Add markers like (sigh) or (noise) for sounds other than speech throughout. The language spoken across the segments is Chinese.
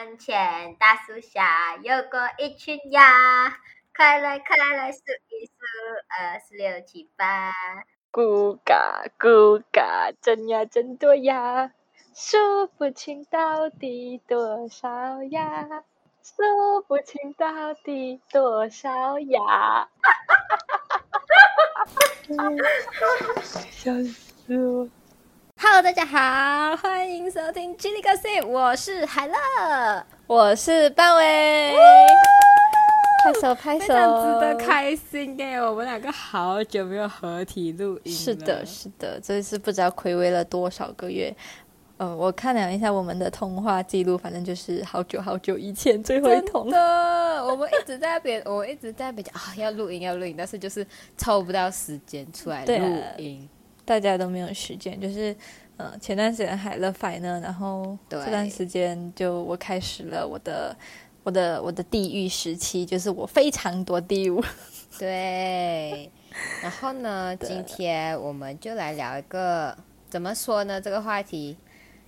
门前大树下有过一群鸭，快来快来数一数，二四六七八。咕嘎咕嘎，真呀真多呀，数不清到底多少呀，数不清到底多少呀。哈哈哈哈哈哈！笑死我。Hello，大家好，欢迎收听《叽里 Gossip》，我是海乐，我是半尾，拍手拍手，非常值得开心哎！我们两个好久没有合体录音是的，是的，这次不知道暌违了多少个月。嗯，我看了一下我们的通话记录，反正就是好久好久以前最后一通。的，我们一直在那边，(laughs) 我一直在那边讲啊，要录音要录音，但是就是抽不到时间出来录音。大家都没有时间，就是，呃，前段时间海乐 f 呢，然后这段时间就我开始了我的我的我的地狱时期，就是我非常多地狱。(laughs) 对，然后呢，今天我们就来聊一个怎么说呢？这个话题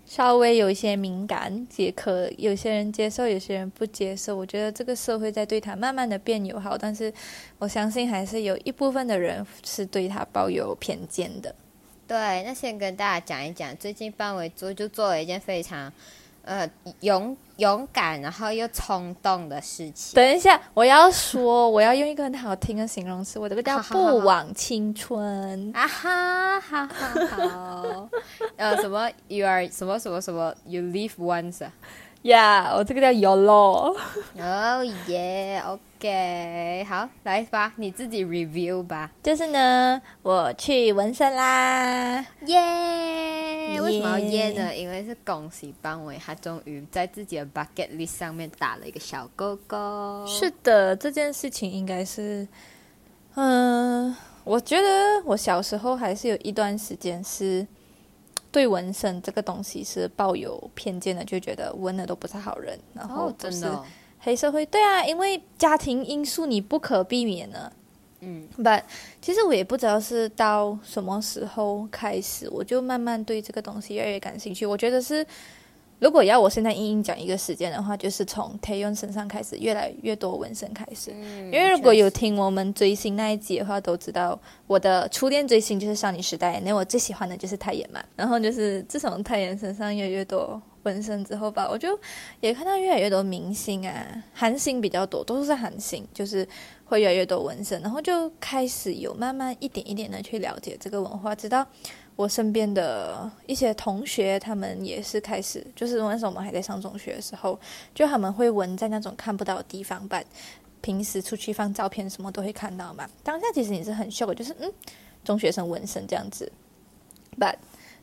稍微有一些敏感，也可有些人接受，有些人不接受。我觉得这个社会在对他慢慢的变友好，但是我相信还是有一部分的人是对他抱有偏见的。对，那先跟大家讲一讲，最近范围做就做了一件非常，呃，勇勇敢，然后又冲动的事情。等一下，我要说，我要用一个很好听的形容词，我这个叫不枉青春。啊哈，好好好，(laughs) 呃，什么？You are 什么什么什么？You live once 啊？呀，我这个叫 YOLO。哦耶，OK，好，来吧，你自己 review 吧。就是呢，我去纹身啦，耶！为什么要耶呢？因为是恭喜邦伟，他终于在自己的 bucket list 上面打了一个小勾勾。是的，这件事情应该是，嗯，我觉得我小时候还是有一段时间是。对纹身这个东西是抱有偏见的，就觉得纹的都不是好人，然后都是黑社会。对啊，因为家庭因素你不可避免的。嗯，But 其实我也不知道是到什么时候开始，我就慢慢对这个东西越来越感兴趣。我觉得是。如果要我现在硬硬讲一个时间的话，就是从 Taeyeon 身上开始，越来越多纹身开始。嗯、因为如果有听我们追星那一集的话，都知道我的初恋追星就是少女时代，那我最喜欢的就是泰妍嘛。然后就是自从泰妍身上越来越多纹身之后吧，我就也看到越来越多明星啊，韩星比较多，都是韩星，就是会越来越多纹身，然后就开始有慢慢一点一点的去了解这个文化，直到。我身边的一些同学，他们也是开始，就是那时候我们还在上中学的时候，就他们会纹在那种看不到的地方吧。平时出去放照片什么都会看到嘛。当下其实你是很秀的，就是嗯，中学生纹身这样子，but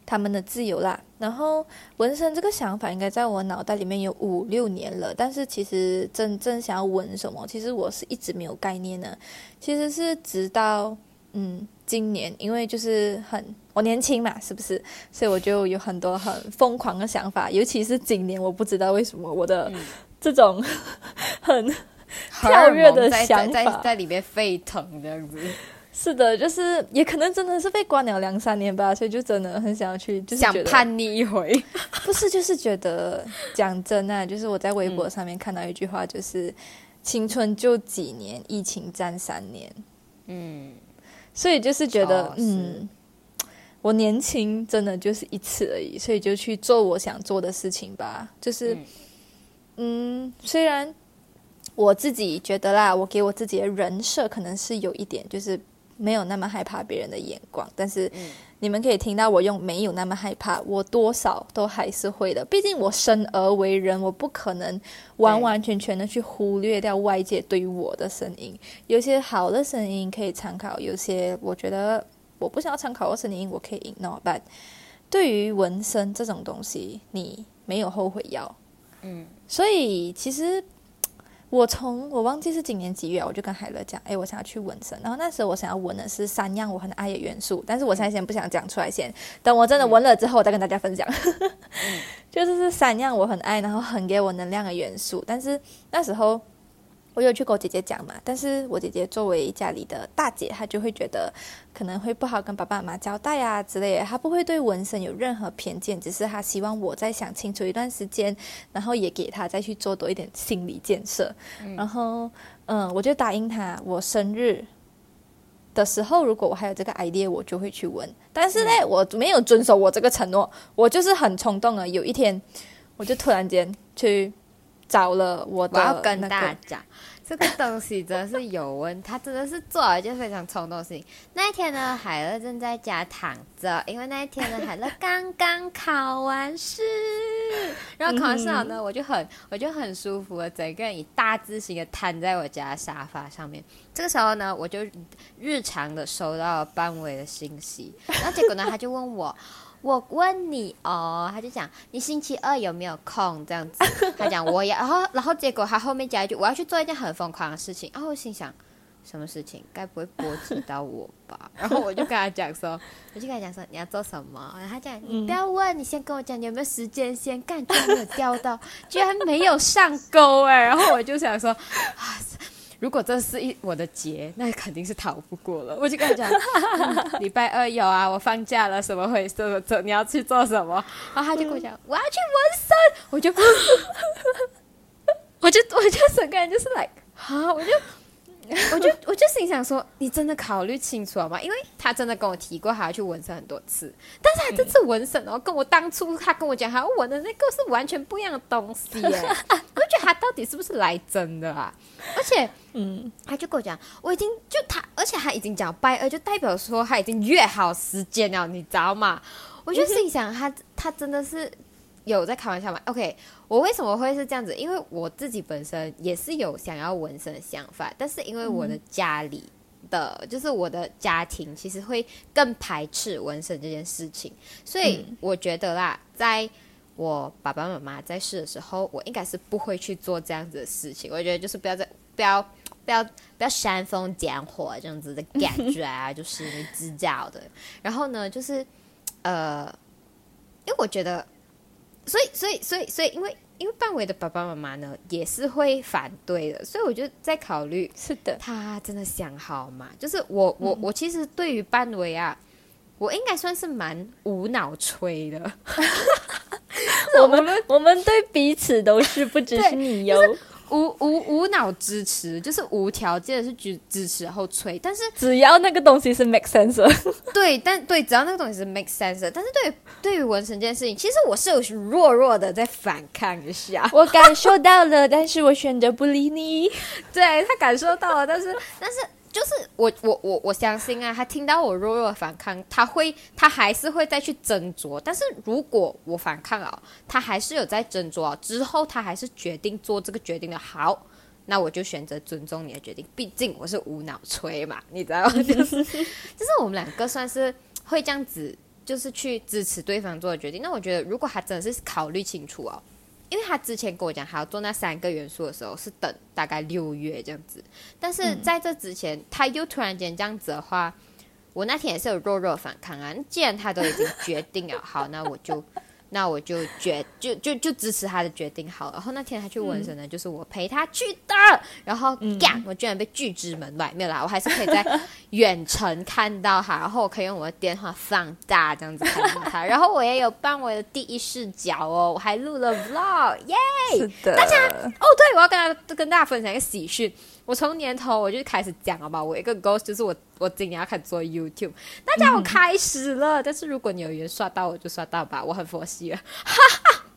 他们的自由啦。然后纹身这个想法应该在我脑袋里面有五六年了，但是其实真正想要纹什么，其实我是一直没有概念的。其实是直到嗯。今年，因为就是很我年轻嘛，是不是？所以我就有很多很疯狂的想法，尤其是今年，我不知道为什么我的这种 (laughs) 很跳跃的想法在在里面沸腾这样子。是的，就是也可能真的是被关了两三年吧，所以就真的很想要去，就是想叛逆一回。(laughs) 不是，就是觉得讲真啊，就是我在微博上面看到一句话，就是青春就几年，疫情占三年。嗯。所以就是觉得，嗯，我年轻真的就是一次而已，所以就去做我想做的事情吧。就是，嗯，虽然我自己觉得啦，我给我自己的人设可能是有一点，就是没有那么害怕别人的眼光，但是你们可以听到我用没有那么害怕，我多少都还是会的。毕竟我生而为人，我不可能完完全全的去忽略掉外界对于我的声音。有些好的声音可以参考，有些我觉得我不想要参考的声音，我可以 ignore。But 对于纹身这种东西，你没有后悔药。嗯，所以其实。我从我忘记是今年几月，我就跟海乐讲，哎，我想要去纹身。然后那时候我想要纹的是三样我很爱的元素，但是我现在先不想讲出来，先等我真的纹了之后，我再跟大家分享。(laughs) 就是是三样我很爱，然后很给我能量的元素。但是那时候我有去跟我姐姐讲嘛，但是我姐姐作为家里的大姐，她就会觉得可能会不好跟爸爸妈妈交代啊之类的，她不会对纹身有任何偏见，只是她希望我再想清楚一段时间，然后也给她再去做多一点心理建设，然后嗯，我就答应她，我生日的时候，如果我还有这个 idea，我就会去纹，但是呢，我没有遵守我这个承诺，我就是很冲动啊，有一天我就突然间去。找了我的，我要跟大家讲，这个东西真的是有问，他真的是做了一件非常冲动的事情。那一天呢，海乐正在家躺着，因为那一天呢，海乐刚刚考完试，然后考完试后呢，我就很我就很舒服的，整个人以大字型的瘫在我家沙发上面。这个时候呢，我就日常的收到了班委的信息，然后结果呢，他就问我。我问你哦，他就讲你星期二有没有空这样子？(laughs) 他讲我也，然后然后结果他后面加一句我要去做一件很疯狂的事情。然后我心想什么事情？该不会波及到我吧？(laughs) 然后我就跟他讲说，我就跟他讲说你要做什么？然后他讲你不要问，你先跟我讲你有没有时间先干，居然没有钓到，居然没有上钩哎！然后我就想说啊。如果这是一我的劫，那肯定是逃不过了。我就跟他讲，礼拜二有啊，我放假了，什么回事？这你要去做什么？然后他就跟我讲，我要去纹身。我就，(laughs) 我就，(laughs) 我就整个人就是 like，好，我就。(laughs) 我就我就心想说，你真的考虑清楚了吗？因为他真的跟我提过，他要去纹身很多次，但是他这次纹身哦，跟我当初他跟我讲他要纹的那个是完全不一样的东西耶。(laughs) 我觉得他到底是不是来真的啊？而且，嗯，他就跟我讲，我已经就他，而且他已经讲拜二，就代表说他已经约好时间了，你知道吗？我就心想，他他真的是。有在开玩笑吗？OK，我为什么会是这样子？因为我自己本身也是有想要纹身的想法，但是因为我的家里的，就是我的家庭，其实会更排斥纹身这件事情，所以我觉得啦，在我爸爸妈妈在世的时候，我应该是不会去做这样子的事情。我觉得就是不要再不要不要不要煽风点火这样子的感觉啊，就是你知道的。然后呢，就是呃，因为我觉得。所以，所以，所以，所以，因为，因为半伟的爸爸妈妈呢，也是会反对的，所以我就在考虑，是的，他真的想好嘛？就是我，我，我其实对于半伟啊，我应该算是蛮无脑吹的。(laughs) 我们，我们对彼此都是，不只是你哟。无无无脑支持，就是无条件的是支支持后吹，但是只要那个东西是 make sense，(laughs) 对，但对，只要那个东西是 make sense，但是对对于纹身这件事情，其实我是有弱弱的在反抗一下，我感受到了，但是我选择不理你，(laughs) 对他感受到了，但是但是。就是我我我我相信啊，他听到我弱弱的反抗，他会他还是会再去斟酌。但是如果我反抗啊，他还是有在斟酌啊，之后他还是决定做这个决定的好，那我就选择尊重你的决定。毕竟我是无脑吹嘛，你知道吗？就是就是我们两个算是会这样子，就是去支持对方做的决定。那我觉得，如果他真的是考虑清楚哦。因为他之前跟我讲，还要做那三个元素的时候，是等大概六月这样子。但是在这之前，他又突然间这样子的话，我那天也是有弱弱反抗啊。既然他都已经决定了，好，那我就。那我就决就就就支持他的决定好了。然后那天他去纹身呢，就是我陪他去的。然后干，我居然被拒之门外，没有啦，我还是可以在 (laughs) 远程看到他。然后我可以用我的电话放大这样子看到他。然后我也有办我的第一视角哦，我还录了 vlog，耶！是的，大家哦，对，我要跟大跟大家分享一个喜讯。我从年头我就开始讲了吧，我一个 goal 就是我我今年要开始做 YouTube，大家我开始了，但是如果你有缘刷到我就刷到吧，我很佛系了，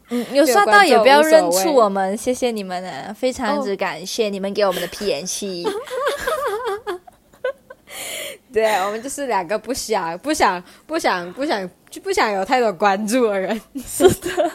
嗯，(laughs) 有刷到也不要认出我们，谢谢你们呢，非常之感谢你们给我们的 PNC，(laughs) (laughs) 对我们就是两个不想不想不想不想就不想有太多关注的人，是的，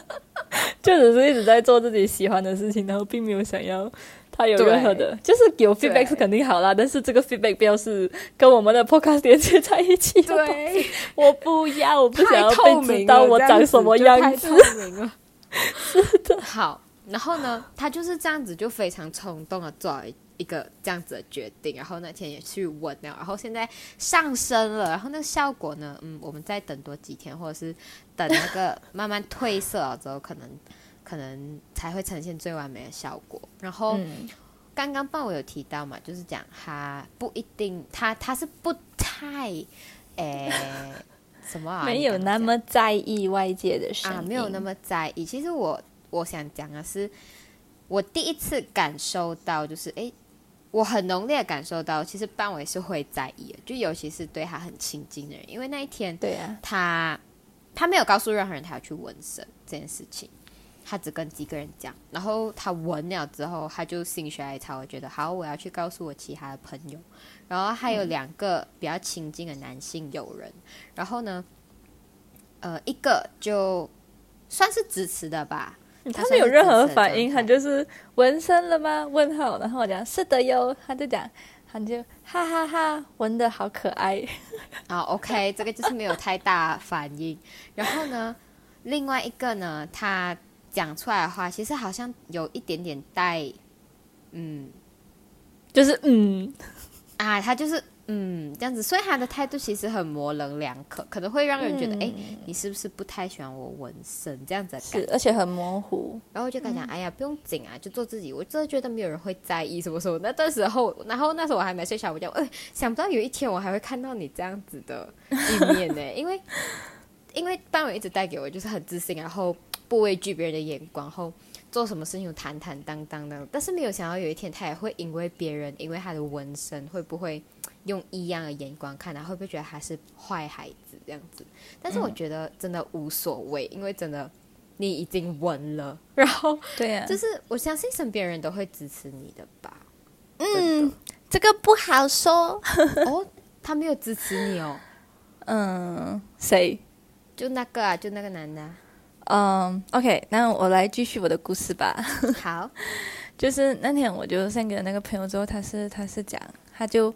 就只是一直在做自己喜欢的事情，然后并没有想要。他有任何的，就是有 feedback 是肯定好啦，但是这个 feedback 不要是跟我们的 podcast 连接在一起。对，(laughs) 我不要，我不想要被知道我长什么样子。(laughs) 是的。好，然后呢，他就是这样子，就非常冲动的做一个这样子的决定，然后那天也去问了，然后现在上升了，然后那个效果呢，嗯，我们再等多几天，或者是等那个慢慢褪色了之后，可能。可能才会呈现最完美的效果。然后刚刚棒我有提到嘛，就是讲他不一定，他他是不太，诶、(laughs) 什么、啊？没有那么在意外界的事啊，没有那么在意。其实我我想讲的是，我第一次感受到，就是诶，我很浓烈的感受到，其实班委是会在意的，就尤其是对他很亲近的人，因为那一天对啊，他他没有告诉任何人他要去纹身这件事情，他只跟几个人讲，然后他闻了之后，他就心血来潮，我觉得好，我要去告诉我其他的朋友，然后还有两个比较亲近的男性友人，然后呢，呃，一个就算是支持的吧，他没有任何反应，他他就是纹身了吗？问号，然后我讲是的哟，他就讲，他就哈哈哈纹的好可爱。(laughs) 啊，OK，这个就是没有太大反应。然后呢，另外一个呢，他讲出来的话，其实好像有一点点带，嗯就是嗯，啊，他就是嗯这样子，所以他的态度其实很模棱两可，可能会让人觉得，哎、你是不是不太喜欢我纹身这样子的感觉？，是而且很模糊。然后我就跟他讲，哎呀，不用紧啊，就做自己。我真的觉得没有人会在意什么什么。那那时候，然后那时候我还没睡小，我讲，哎，想不到有一天我还会看到你这样子的一面呢，因为因为班委一直带给我就是很自信，然后不畏惧别人的眼光，然后做什么事情都坦坦荡荡的。但是没有想到有一天他也会因为别人，因为他的纹身，会不会用异样的眼光看他，会不会觉得他是坏孩子这样子？但是我觉得真的无所谓，因为真的你已经纹了，然后对啊，就是我相信身边人都会支持你的吧。嗯，这个不好说。哦，他没有支持你哦，嗯，谁？就那个啊，就那个男的啊。嗯，OK，那我来继续我的故事吧。(laughs) 好，就是那天我就 send 给那个朋友之后，他是他是讲，他就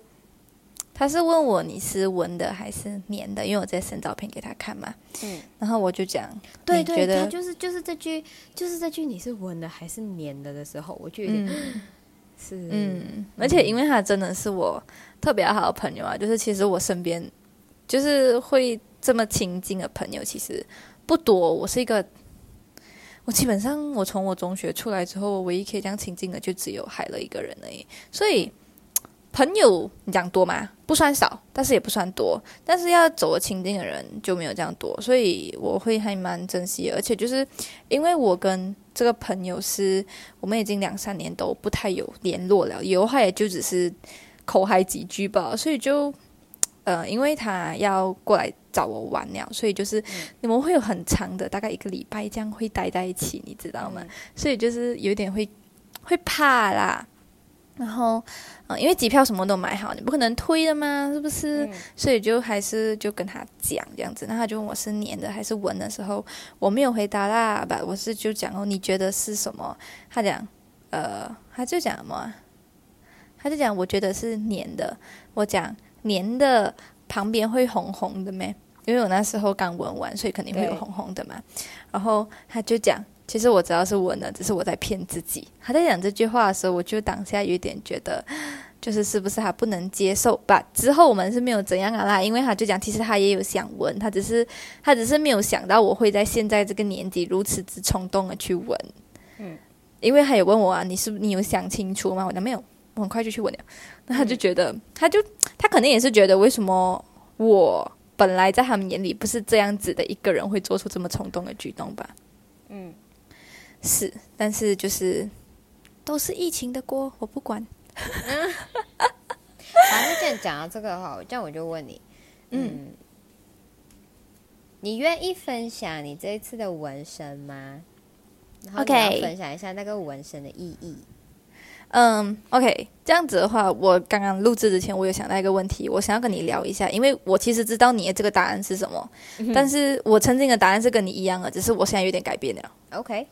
他是问我你是纹的还是粘的，因为我在 send 照片给他看嘛。嗯，然后我就讲，对对，你觉得他就是就是这句，就是这句你是纹的还是粘的的时候，我就有点、嗯。(gasps) 是嗯，而且因为他真的是我特别好的朋友啊，就是其实我身边就是会这么亲近的朋友，其实不多。我是一个，我基本上我从我中学出来之后，唯一可以这样亲近的就只有海乐一个人而已。所以朋友你讲多吗？不算少，但是也不算多。但是要走的亲近的人就没有这样多，所以我会还蛮珍惜。而且就是因为我跟这个朋友是我们已经两三年都不太有联络了，有话也就只是口嗨几句吧，所以就呃，因为他要过来找我玩了，所以就是你们会有很长的大概一个礼拜这样会待在一起，你知道吗？所以就是有点会会怕啦。然后，呃，因为机票什么都买好，你不可能推的嘛，是不是？嗯所以就还是就跟他讲这样子，那他就问我是粘的还是纹的时候，我没有回答啦，吧，我是就讲哦，你觉得是什么？他讲，呃，他就讲什么啊？他就讲，我觉得是粘的。我讲粘的旁边会红红的咩？因为我那时候刚纹完，所以肯定会有红红的嘛。然后他就讲，其实我知道是纹了，只是我在骗自己。他在讲这句话的时候，我就当下有点觉得。(sucks teeth) 就是是不是他不能接受吧？之后我们是没有怎样啊啦，因为他就讲，其实他也有想纹，他只是他只是没有想到我会在现在这个年纪如此之冲动的去纹。嗯，因为他有问我啊，你是你有想清楚吗？我讲没有，我很快就去问了。(laughs) 那他就觉得，他就他可能也是觉得，为什么我本来在他们眼里不是这样子的一个人，会做出这么冲动的举动吧？嗯，是，但是就是都是疫情的锅，我不管。(laughs) 好，那既然讲到这个的话，这样我就问你，嗯，你愿意分享你这一次的纹身吗？然后你 OK 要分享一下那个纹身的意义。嗯，OK，这样子的话，我刚刚录制之前，我有想到一个问题，我想要跟你聊一下，因为我其实知道你的这个答案是什么，但是我曾经的答案是跟你一样的，只是我现在有点改变了，OK，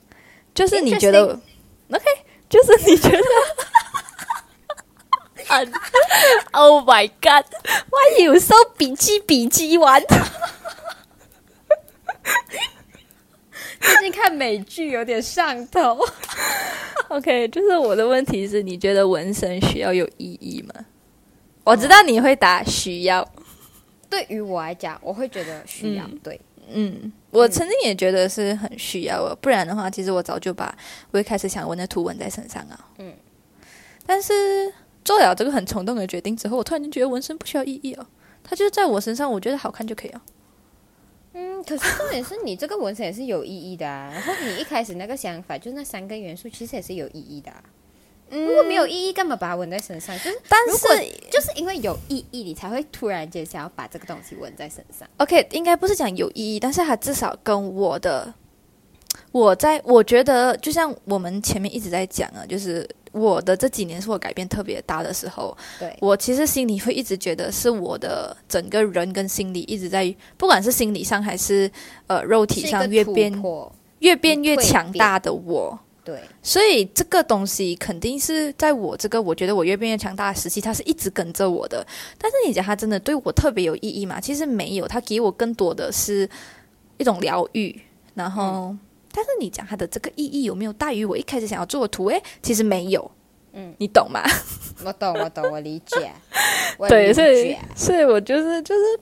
就是你觉得，OK，就是你觉得。oh my god! Why you so 比鸡比鸡玩？(laughs) 最近看美剧有点上头。(laughs) OK，就是我的问题是，你觉得纹身需要有意义吗？我知道你会答需要，对于我来讲，我会觉得需要。嗯对，嗯，我曾经也觉得是很需要的，不然的话，其实我早就把我一开始想纹的图纹在身上啊。嗯，但是做了这个很冲动的决定之后，我突然间觉得纹身不需要意义哦，它就是在我身上，我觉得好看就可以了。嗯，可是重点是你这个纹身也是有意义的啊。然后你一开始那个想法，就那三个元素，其实也是有意义的、啊。如果没有意义，干嘛把它纹在身上？就是，但如果是就是因为有意义，你才会突然间想要把这个东西纹在身上。OK，应该不是讲有意义，但是它至少跟我的，我在我觉得，就像我们前面一直在讲啊，就是我的这几年是我改变特别大的时候，对，我其实心里会一直觉得是我的整个人跟心理一直在，不管是心理上还是呃肉体上越变。越变越强大的我。对，所以这个东西肯定是在我这个我觉得我越变越强大的时期，它是一直跟着我的。但是你讲它真的对我特别有意义吗？其实没有，它给我更多的是一种疗愈。然后，但是你讲它的这个意义有没有大于我一开始想要做的图？诶，其实没有。嗯，你懂吗？我懂，我懂，我理解。(laughs) 我对，理所以解。所以我就是就是，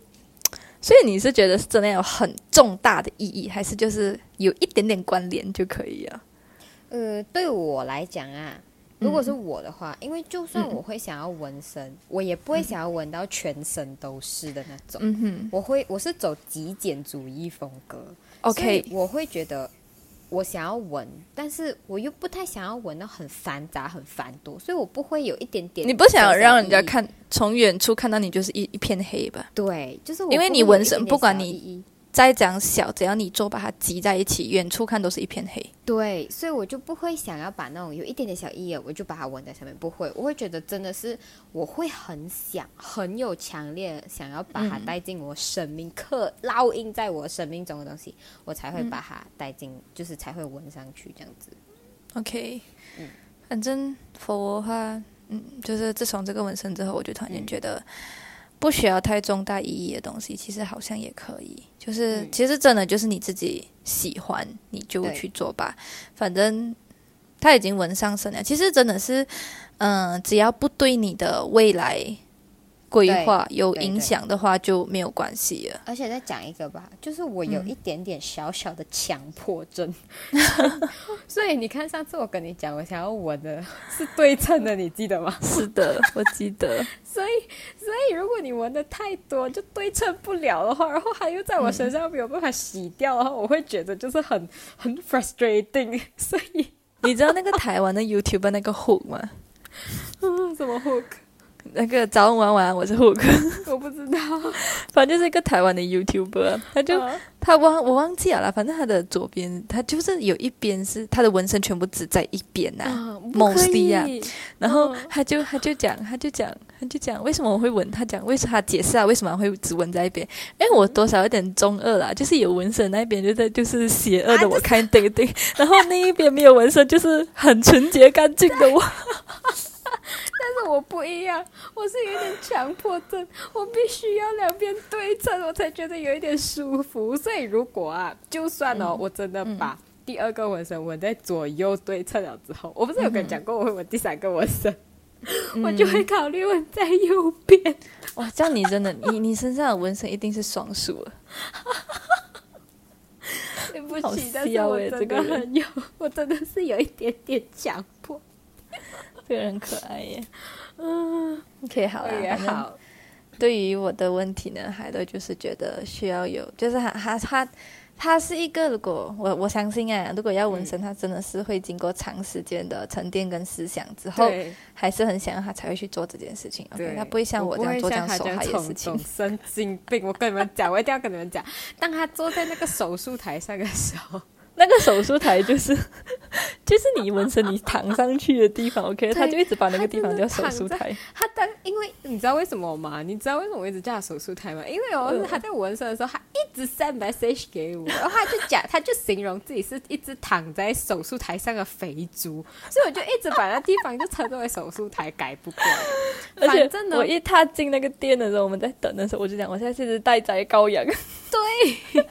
所以你是觉得是真的有很重大的意义，还是就是有一点点关联就可以了？呃，对我来讲啊，如果是我的话，因为就算我会想要纹身，我也不会想要纹到全身都是的那种。嗯哼我会，我是走极简主义风格。，OK，我会觉得我想要纹，但是我又不太想要纹到很繁杂、很繁多，所以我不会有一点点。你不想让人家？看从远处看到你就是一一片黑吧？对，就是我因为你纹身不管你再怎样小，只要你做把它挤在一起，远处看都是一片黑。对，所以我就不会想要把那种有一点点小意义，我就把它纹在上面。不会，我会觉得真的是我会很想，很有强烈想要把它带进我生命，刻烙印在我生命中的东西，我才会把它带进，就是才会纹上去这样子。OK，嗯反正我的话，嗯，就是自从这个纹身之后，我就突然间觉得。不需要太重大意义的东西，其实好像也可以。就是、嗯其实真的就是你自己喜欢，你就去做吧。反正他已经纹上身了。其实真的是，嗯、只要不对你的未来规划有影响的话，就没有关系了。而且再讲一个吧，就是我有嗯一点点小小的强迫症，(laughs) 所以你看上次我跟你讲，我想要纹的是对称的，你记得吗？是的，我记得。(laughs) 所以，所以如果你纹的太多，就对称不了的话，然后它又在我身上没有办法洗掉的话，我会觉得就是很很 frustrating。所以，你知道那个台湾的 YouTube 那个 Hook 吗？(laughs) 嗯，什么 hook 那个早安晚安晚，我是 Hook，我不知道，(laughs) 反正就是一个台湾的 YouTuber，他就、啊他忘我忘记了啦，反正他的左边他就是有一边是他的纹身全部只在一边呐、啊。不可 mostly 啊然后嗯。他就他就讲他就讲他就讲为什么我会纹，他讲为什么他解释啊为什么会只纹在一边，因为我多少有点中二啦，就是有纹身那一边就在就是邪恶的啊我看对对，然后那一边没有纹身就是很纯洁干净的我。(laughs) (laughs) 但是我不一样，我是有点强迫症，我必须要两边对称，我才觉得有一点舒服。所以如果啊，就算哦，我真的把第二个纹身纹在左右对称了之后，我不是有跟你讲过我会纹第三个纹身，我就会考虑纹在右边。哇，这样你真的，你你身上的纹身一定是双数了。(laughs) 对不起，但是我真的很有，我真的是有一点点强迫。这个人很可爱耶。嗯，OK，好了，好，对于我的问题呢，海豆就是觉得需要有，就是他他他他是一个，如果我我相信啊，如果要纹身，他真的是会经过长时间的沉淀跟思想之后，还是很想要他才会去做这件事情。OK，对，他不会像我这样做这样手海的事情。神经病！我跟你们讲，我一定要跟你们讲，当他坐在那个手术台上的时候，那个手术台就是 (laughs) 就是你纹身你躺上去的地方，OK，他就一直把那个地方叫手术台。他当因为你知道为什么吗？你知道为什么我一直叫他手术台吗？因为哦，嗯他在纹身的时候，他一直 send message 给我，然后他就讲，他就形容自己是一只躺在手术台上的肥猪，所以我就一直把那地方就称之为手术台，改不过来。(laughs) 而且反正呢我一踏进那个店的时候，我们在等的时候，我就讲，我现在是只待宰羔羊。(laughs) 对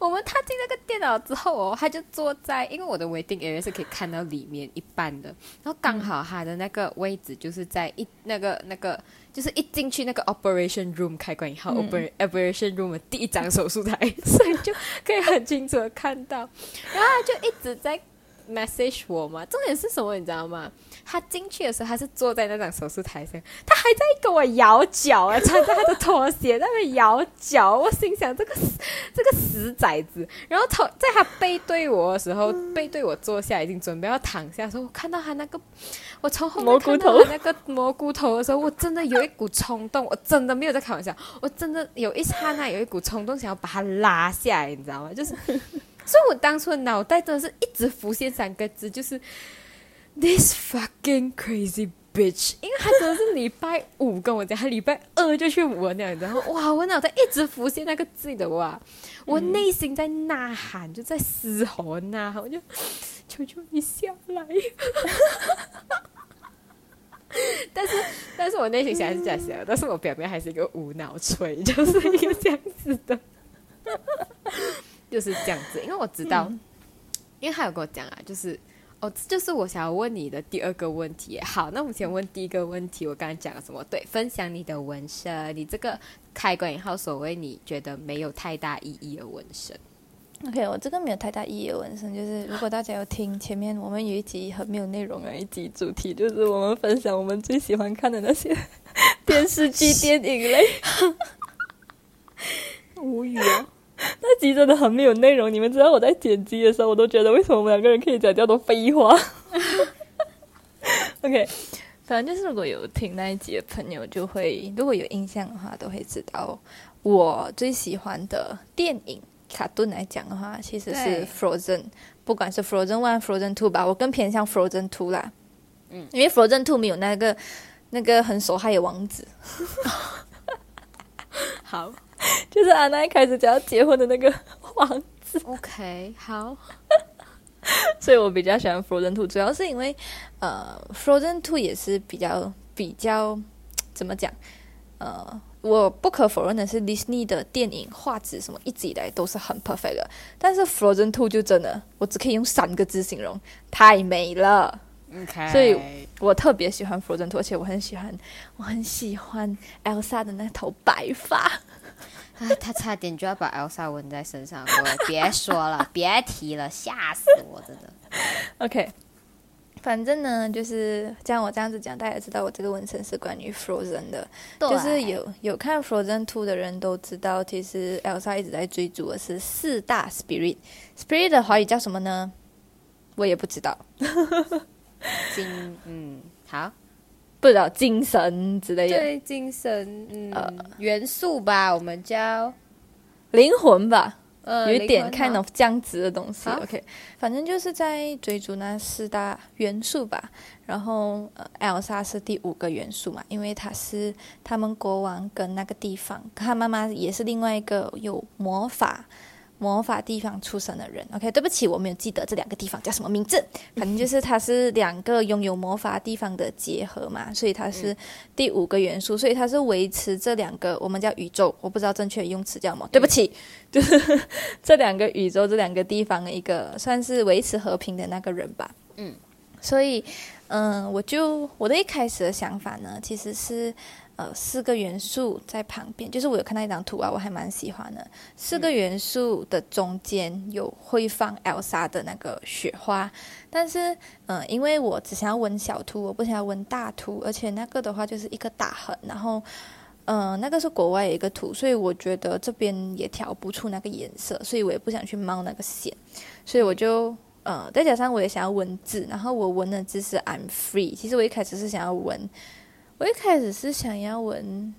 我们踏进那个电脑之后哦，他就坐在，因为我的 waiting area 是可以看到里面一半的，然后刚好他的那个位置就是在一那个那个，就是一进去那个 operation room 开关以后、嗯 oper operation room 的第一张手术台，(laughs) 所以就可以很清楚的看到，然后他就一直在 message 我嘛，重点是什么你知道吗？他进去的时候，他是坐在那张手术台上，他还在跟我摇脚啊，穿着他的拖鞋在那边摇脚。我心想，这个 (laughs) 这个死崽子。然后头在他背对我的时候，背对我坐下，已经准备要躺下的时候，我看到他那个，我从后面看到他那个蘑菇头的时候，我真的有一股冲动，我真的没有在开玩笑，我真的有一刹那有一股冲动，想要把他拉下来，你知道吗？就是。(laughs) 所以我当初的脑袋真的是一直浮现三个字，就是 this fucking crazy bitch，因为他真的是礼拜五跟我讲，他礼拜二就去闻了，然后哇，我脑袋一直浮现那个字的哇，我内心在呐喊，就在嘶吼呐喊，我就求求你下来，(laughs) 但是但是我内心想是这样想，但是我表面还是一个无脑吹，就是一个这样子的。(laughs) 就是这样子，因为我知道，因为他有跟我讲啊，就是哦，这就是我想要问你的第二个问题。好，那我们先问第一个问题，我刚才讲了什么？对，分享你的纹身，你这个开关以后所谓你觉得没有太大意义的纹身。OK，我这个没有太大意义的纹身，就是如果大家有听前面我们有一集很没有内容的一集主题，就是我们分享我们最喜欢看的那些 (laughs) 电视剧、(laughs) 电影类，无语啊。(laughs) 那集真的很没有内容，你们知道我在剪辑的时候，我都觉得为什么我们两个人可以讲这么多废话？(laughs) OK，反正就是如果有听那一集的朋友，就会如果有印象的话，都会知道我最喜欢的电影卡顿来讲的话，其实是 Frozen，不管是 Frozen One、Frozen Two 吧，我更偏向 Frozen Two 啦。嗯，因为 Frozen Two 没有那个那个很受害的王子。(laughs) 好。就是安娜一开始就要结婚的那个王子。OK，好。(laughs) 所以我比较喜欢 Frozen Two，主要是因为呃，Frozen Two 也是比较比较怎么讲？呃，我不可否认的是，Disney 的电影画质什么一直以来都是很 perfect 的，但是 Frozen Two 就真的，我只可以用三个字形容：太美了。OK，所以我特别喜欢 Frozen Two，而且我很喜欢，我很喜欢 Elsa 的那头白发。他差点就要把 Elsa 纹在身上，我别说了，(laughs) 别提了，吓死我，真的。OK，反正呢，就是像我这样子讲，大家知道我这个纹身是关于 Frozen 的，就是有有看 Frozen Two 的人都知道，其实 Elsa 一直在追逐的是四大 Spirit，Spirit 的华语叫什么呢？我也不知道。(laughs) 金，嗯，好。不知道精神之类的，对精神，嗯，元素吧，我们叫灵魂吧，呃有一点 kind of 这样子的东西。OK，反正就是在追逐那四大元素吧。然后，呃，Elsa 是第五个元素嘛，因为她是他们国王跟那个地方，她妈妈也是另外一个有魔法。魔法地方出生的人，OK，对不起，我没有记得这两个地方叫什么名字。(laughs) 反正就是它是两个拥有魔法地方的结合嘛，所以它是第五个元素，所以它是维持这两个我们叫宇宙，我不知道正确用词叫什么，对不起，就 (laughs) 是这两个宇宙这两个地方的一个算是维持和平的那个人吧。嗯，所以嗯，我就我的一开始的想法呢，其实是。呃，四个元素在旁边，就是我有看到一张图啊，我还蛮喜欢的。四个元素的中间有会放 Elsa 的那个雪花，但是，嗯，因为我只想要纹小图，我不想要纹大图，而且那个的话就是一个大横，然后，嗯，那个是国外的一个图，所以我觉得这边也调不出那个颜色，所以我也不想去冒那个险，所以我就，呃，再加上我也想要文字，然后我纹的字是 I'm free，其实我一开始是想要纹。我一开始是想要纹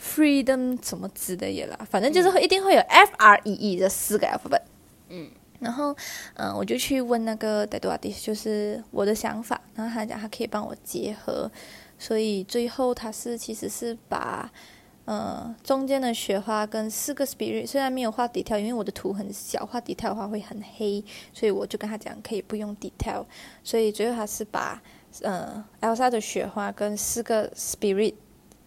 freedom 什么字的也啦，反正就是会一定会有 F R E E 这四个 alphabet。嗯，然后嗯，我就去问那个 d a d o a d i 就是我的想法，然后他讲他可以帮我结合，所以最后他是其实是把呃中间的雪花跟四个 spirit 虽然没有画 detail，因为我的图很小，画 detail 的话会很黑，所以我就跟他讲可以不用 detail，所以最后他是把。嗯，Elsa 的雪花跟四个 Spirit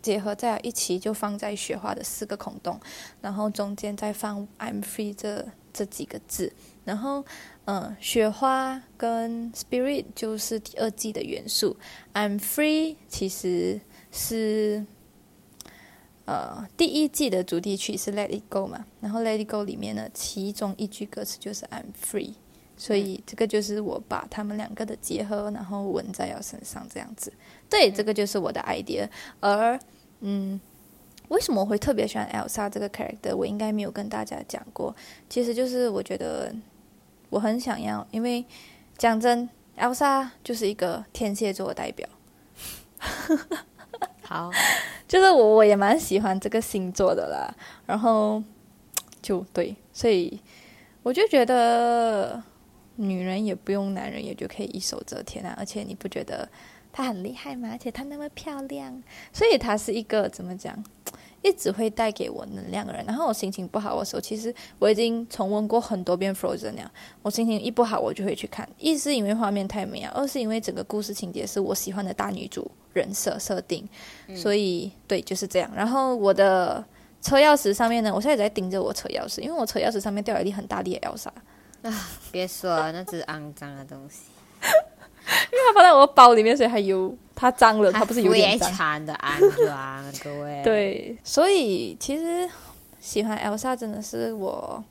结合在一起，就放在雪花的四个孔洞，然后中间再放 I'm free 这这几个字，然后嗯，雪花跟 Spirit 就是第二季的元素，I'm free 其实是呃第一季的主题曲是 Let It Go 嘛，然后 Let It Go 里面呢，其中一句歌词就是 I'm free。所以这个就是我把他们两个的结合，然后纹在我身上这样子。对，这个就是我的 idea。而嗯，为什么我会特别喜欢 Elsa 这个 character？我应该没有跟大家讲过。其实就是我觉得我很想要，因为讲真，Elsa 就是一个天蝎座的代表。(laughs) 好，(laughs) 就是我我也蛮喜欢这个星座的啦。然后就对，所以我就觉得女人也不用男人也就可以一手遮天啊。而且你不觉得她很厉害吗？而且她那么漂亮，所以她是一个怎么讲，(tsk) 一直会带给我能量的人。然后我心情不好的时候，其实我已经重温过很多遍《Frozen》了。我心情一不好，我就会去看。一是因为画面太美啊，二是因为整个故事情节是我喜欢的大女主人设设定。所以对，就是这样。然后我的车钥匙上面呢，我现在在盯着我车钥匙，因为我车钥匙上面掉了一粒很大粒的 Elsa，啊，别说了，那只是肮脏的东西。(laughs) 因为它放在我的包里面，所以还有它脏了，它不是有点脏。惨的肮脏，各位。(laughs) 对，所以其实喜欢 Elsa 真的是我，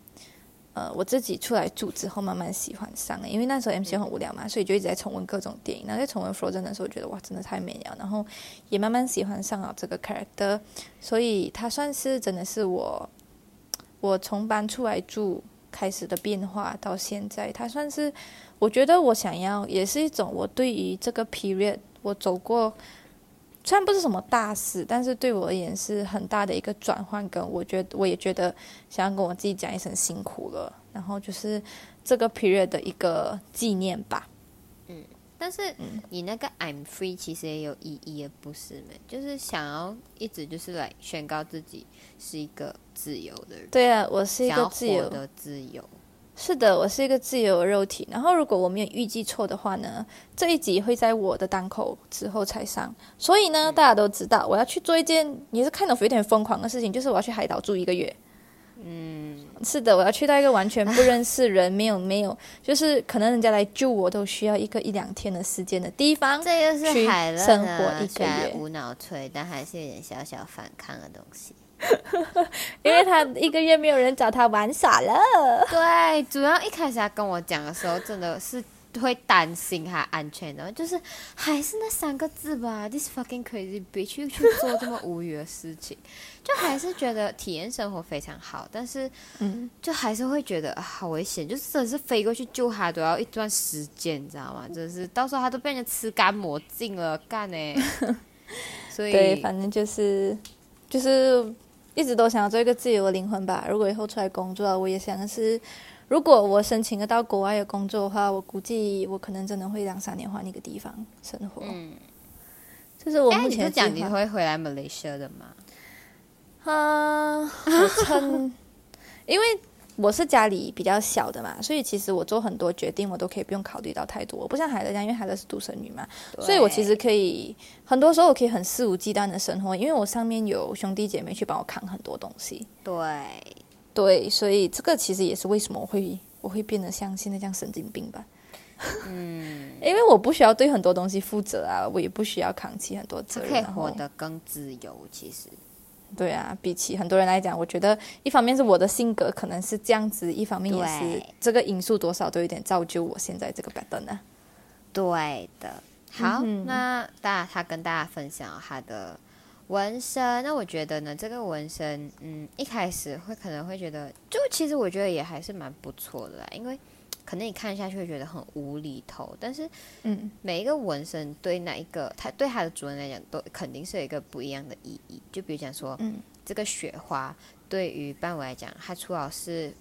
呃，我自己出来住之后慢慢喜欢上的。因为那时候 MC 很无聊嘛，所以就一直在重温各种电影。然后在重温 Frozen 的时候，觉得哇，真的太美了。然后也慢慢喜欢上了这个 character，所以它算是真的是我，我从搬出来住开始的变化到现在，它算是我觉得我想要，也是一种我对于这个 period 我走过。虽然不是什么大事，但是对我而言是很大的一个转换。跟我觉得，我也觉得想要跟我自己讲一声辛苦了。然后就是这个 period 的一个纪念吧。嗯但是你那个 I'm free 其实也有意义的，不是吗？就是想要一直就是来宣告自己是一个自由的人，对啊，我是一个自由的自由。是的，我是一个自由的肉体。然后，如果我没有预计错的话呢，这一集会在我的档口之后才上。所以呢，大家都知道我要去做一件也是看到有点疯狂的事情，就是我要去海岛住一个月。嗯，是的，我要去到一个完全不认识人、没有没有，(laughs) 就是可能人家来救我都需要一个一两天的时间的地方。这个是海乐生活一个月无脑吹，但还是有点小小反抗的东西。(laughs) 因为他一个月没有人找他玩耍了。(laughs) 对，主要一开始他跟我讲的时候，真的是会担心他安全的，就是还是那三个字吧，this fucking crazy bitch 去去做这么无语的事情，(laughs) 就还是觉得体验生活非常好，但是嗯，就还是会觉得、啊、好危险，就是真的是飞过去救他都要一段时间，你知道吗？真是到时候他都被人家吃干抹净了，干呢、所以对，反正就是就是一直都想要做一个自由的灵魂吧。如果以后出来工作，我也想的是，如果我申请得到国外的工作的话，我估计我可能真的会两三年换一个地方生活。嗯，这是我哎，目前讲你。会回来马来西亚的吗？(laughs) 啊，我趁，因为我是家里比较小的嘛，所以其实我做很多决定，我都可以不用考虑到太多。我不像海乐这样，因为海乐是独生女嘛，所以我其实可以很多时候我可以很肆无忌惮的生活，因为我上面有兄弟姐妹去帮我扛很多东西。对，对，所以这个其实也是为什么我会我会变得像现在这样神经病吧。嗯，(laughs) 因为我不需要对很多东西负责啊，我也不需要扛起很多责任，他可以活得更自由。其实，对啊，比起很多人来讲，我觉得一方面是我的性格可能是这样子，一方面也是对这个因素多少都有点造就我现在这个 pattern 啊。对的。好，那大他跟大家分享他的纹身。那我觉得呢，这个纹身，嗯，一开始会可能会觉得，就其实我觉得也还是蛮不错的啦，因为可能你看下去会觉得很无厘头，但是嗯，每一个纹身对那一个他对他的主人来讲，都肯定是有一个不一样的意义。就比如讲说，嗯，这个雪花对于伴尾来讲，它除了是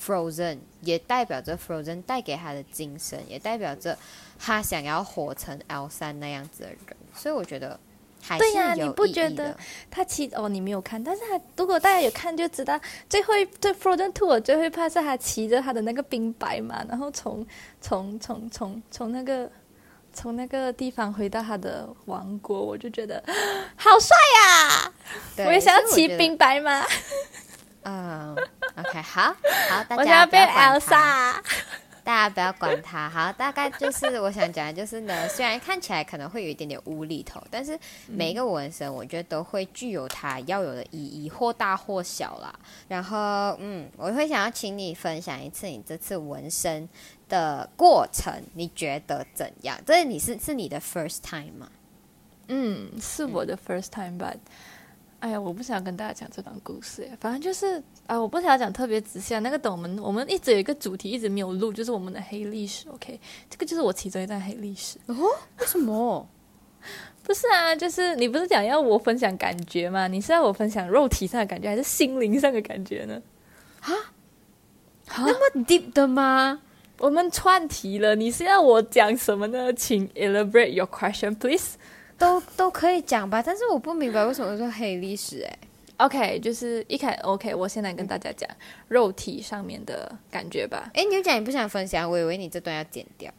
Frozen，也代表着 Frozen 带给他的精神，也代表着他想要活成 Elsa 那样子的人。所以我觉得还是对呀有你不觉得他骑哦，你没有看，但是他如果大家有看就知道，最会对 Frozen Two 我最会怕是他骑着他的那个冰白嘛，然后从从从从从那个从那个地方回到他的王国，我就觉得 (gasps) 好帅呀、对我也想要骑冰白马，嗯，OK，好好，大家我想要变不要管他 Elsa。大家不要管它。好，大概就是我想讲的就是呢，虽然看起来可能会有一点点无厘头，但是每一个纹身，我觉得都会具有它要有的意义，或大或小啦。然后，嗯，我会想要请你分享一次你这次纹身的过程，你觉得怎样？这是你是是你的 first time 吗？嗯，是我的 first time，but。哎呀，我不想跟大家讲这段故事，反正就是啊，我不想讲特别仔细啊。那个等我们，我们一直有一个主题一直没有录，就是我们的黑历史。OK，这个就是我其中一段黑历史。哦，为什么？(laughs) 不是啊，就是你不是讲要我分享感觉吗？你是要我分享肉体上的感觉，还是心灵上的感觉呢？啊？那么 deep 的吗？我们串题了，你是要我讲什么呢？请 elaborate your question, please. 都都可以讲吧，但是我不明白为什么说黑历史哎。OK，就是一开 OK，我现在跟大家讲肉体上面的感觉吧。哎，你讲你不想分享，我以为你这段要剪掉。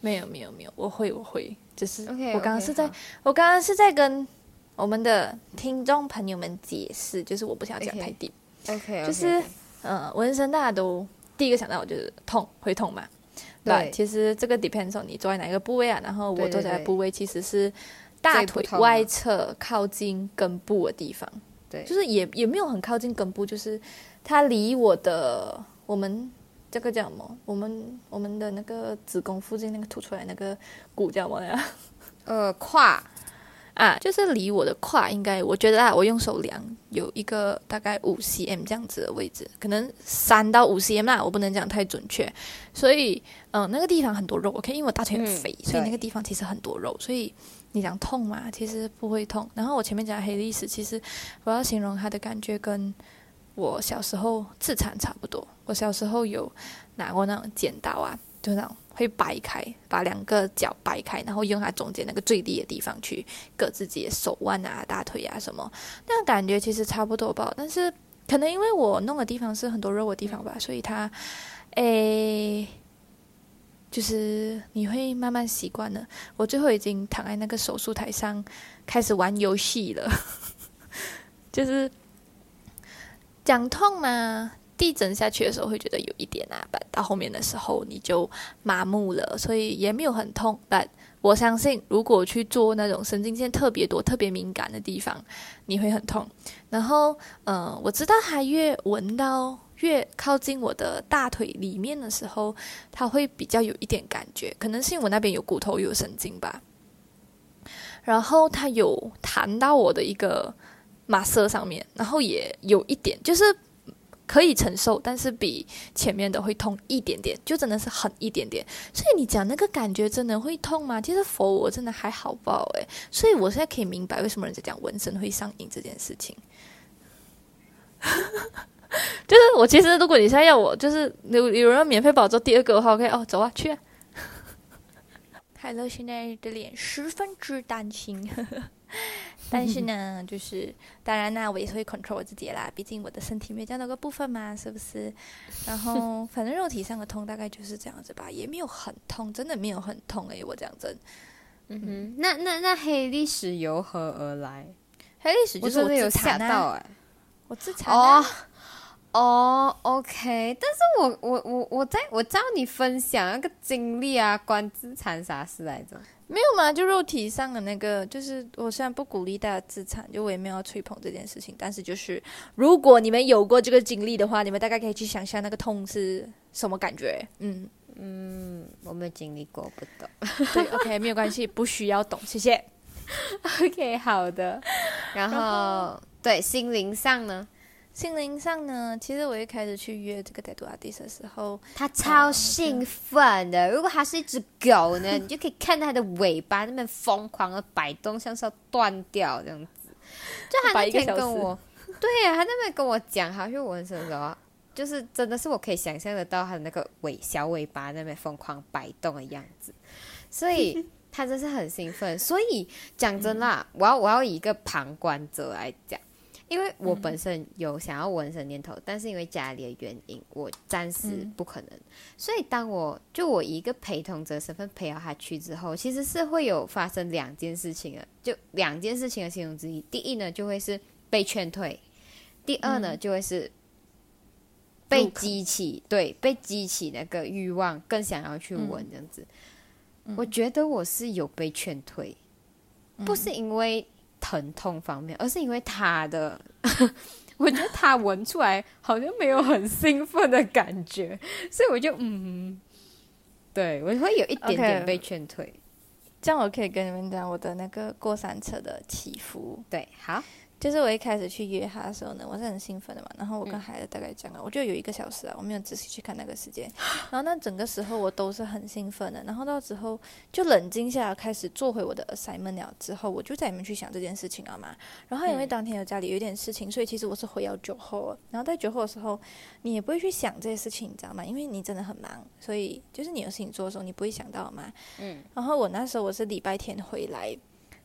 没有没有没有，我会我会，就是 OK。我刚刚是在我刚刚是在跟我们的听众朋友们解释，就是我不想讲太低。OK，就是嗯，纹身大家都第一个想到就是痛，会痛嘛？对，其实这个 depends on 你坐在哪一个部位啊，然后我坐在部位其实是。大腿啊外侧靠近根部的地方，对，就是也也没有很靠近根部，就是它离我的我们这个叫什么？我们我们的那个子宫附近那个凸出来那个骨叫什么呀？(laughs) 呃，胯啊，就是离我的胯应该，我觉得啊，我用手量有一个大概五 cm 这样子的位置，可能三到五 cm 啦，我不能讲太准确。所以，嗯，那个地方很多肉，OK，因为我大腿很肥，所以那个地方其实很多肉，所以。你讲痛嘛？其实不会痛。然后我前面讲黑历史，其实我要形容它的感觉，跟我小时候自残差不多。我小时候有拿过那种剪刀啊，就那种会掰开，把两个脚掰开，然后用它中间那个最低的地方去割自己的手腕啊、大腿啊什么。那个感觉其实差不多吧。但是可能因为我弄的地方是很多肉的地方吧，所以它，诶。就是你会慢慢习惯了。我最后已经躺在那个手术台上，开始玩游戏了。(laughs) 就是讲痛嘛，地震下去的时候会觉得有一点啊，到后面的时候你就麻木了，所以也没有很痛。但我相信，如果去做那种神经线特别多、特别敏感的地方，你会很痛。然后，嗯，我知道他越闻到。越靠近我的大腿里面的时候，它会比较有一点感觉，可能是因为我那边有骨头有神经吧。然后它有弹到我的一个马色上面，然后也有一点就是可以承受，但是比前面的会痛一点点，就真的是很一点点。所以你讲那个感觉真的会痛吗？其实佛我真的还好爆诶，所以我现在可以明白为什么人家讲纹身会上瘾这件事情。(laughs) (laughs) 就是我其实，如果你现在要我，就是有有人要免费帮我做第二个的话我可以哦，走啊，去啊。海乐现在的脸十分之担心，(laughs) 但是呢，就是当然呢，我也是会 control 我自己啦，毕竟我的身体没这样的个部分嘛，是不是？然后反正肉体上的痛大概就是这样子吧，也没有很痛，真的没有很痛诶，我讲真。嗯哼，那那那黑历史由何而来？黑历史就是我有吓到哎，我自残哦。哦，OK，但是我我我我在我知道你分享那个经历啊，关自残啥事来着？没有嘛，就肉体上的那个，就是我虽然不鼓励大家自残，就我也没有吹捧这件事情，但是就是如果你们有过这个经历的话，你们大概可以去想象那个痛是什么感觉。嗯嗯，我没有经历过，不懂。对，OK，没有关系，不需要懂，谢谢。(laughs) OK，好的。然后对心灵上呢？心灵上呢，其实我一开始去约这个戴杜阿迪斯的时候，他超兴奋的。如果他是一只狗呢，(laughs) 你就可以看到它的尾巴那边疯狂的摆动，像是要断掉这样子。就他那天跟我，对呀，他那边跟我讲，他去纹身的时候，就是真的是我可以想象得到他的那个尾小尾巴那边疯狂摆动的样子，所以他真是很兴奋。所以讲真啦，(laughs) 我要我要以一个旁观者来讲。因为我本身有想要纹身念头，但是因为家里的原因，我暂时不可能。所以当我就我一个陪同者身份陪到他去之后，其实是会有发生两件事情的，就两件事情的其中之一。第一呢，就会是被劝退；第二呢，就会是被激起，对，被激起那个欲望，更想要去纹这样子。我觉得我是有被劝退，不是因为疼痛方面，而是因为他的，(laughs) 我觉得他闻出来好像没有很兴奋的感觉，所以我就嗯，对我会有一点点被劝退。这样我可以跟你们讲我的那个过山车的起伏。对，好，就是我一开始去约他的时候呢，我是很兴奋的嘛，然后我跟嗯孩子大概讲了，我就有一个小时啊，我没有仔细去看那个时间，然后那整个时候我都是很兴奋的，然后到之后就冷静下来，开始做回我的 assignment 了之后，我就在里面去想这件事情了嘛。然后因为嗯当天有家里有点事情，所以其实我是回到酒后了，然后在酒后的时候，你也不会去想这些事情，你知道吗？因为你真的很忙，所以就是你有事情做的时候，你不会想到嘛。嗯然后我那时候我是礼拜天回来，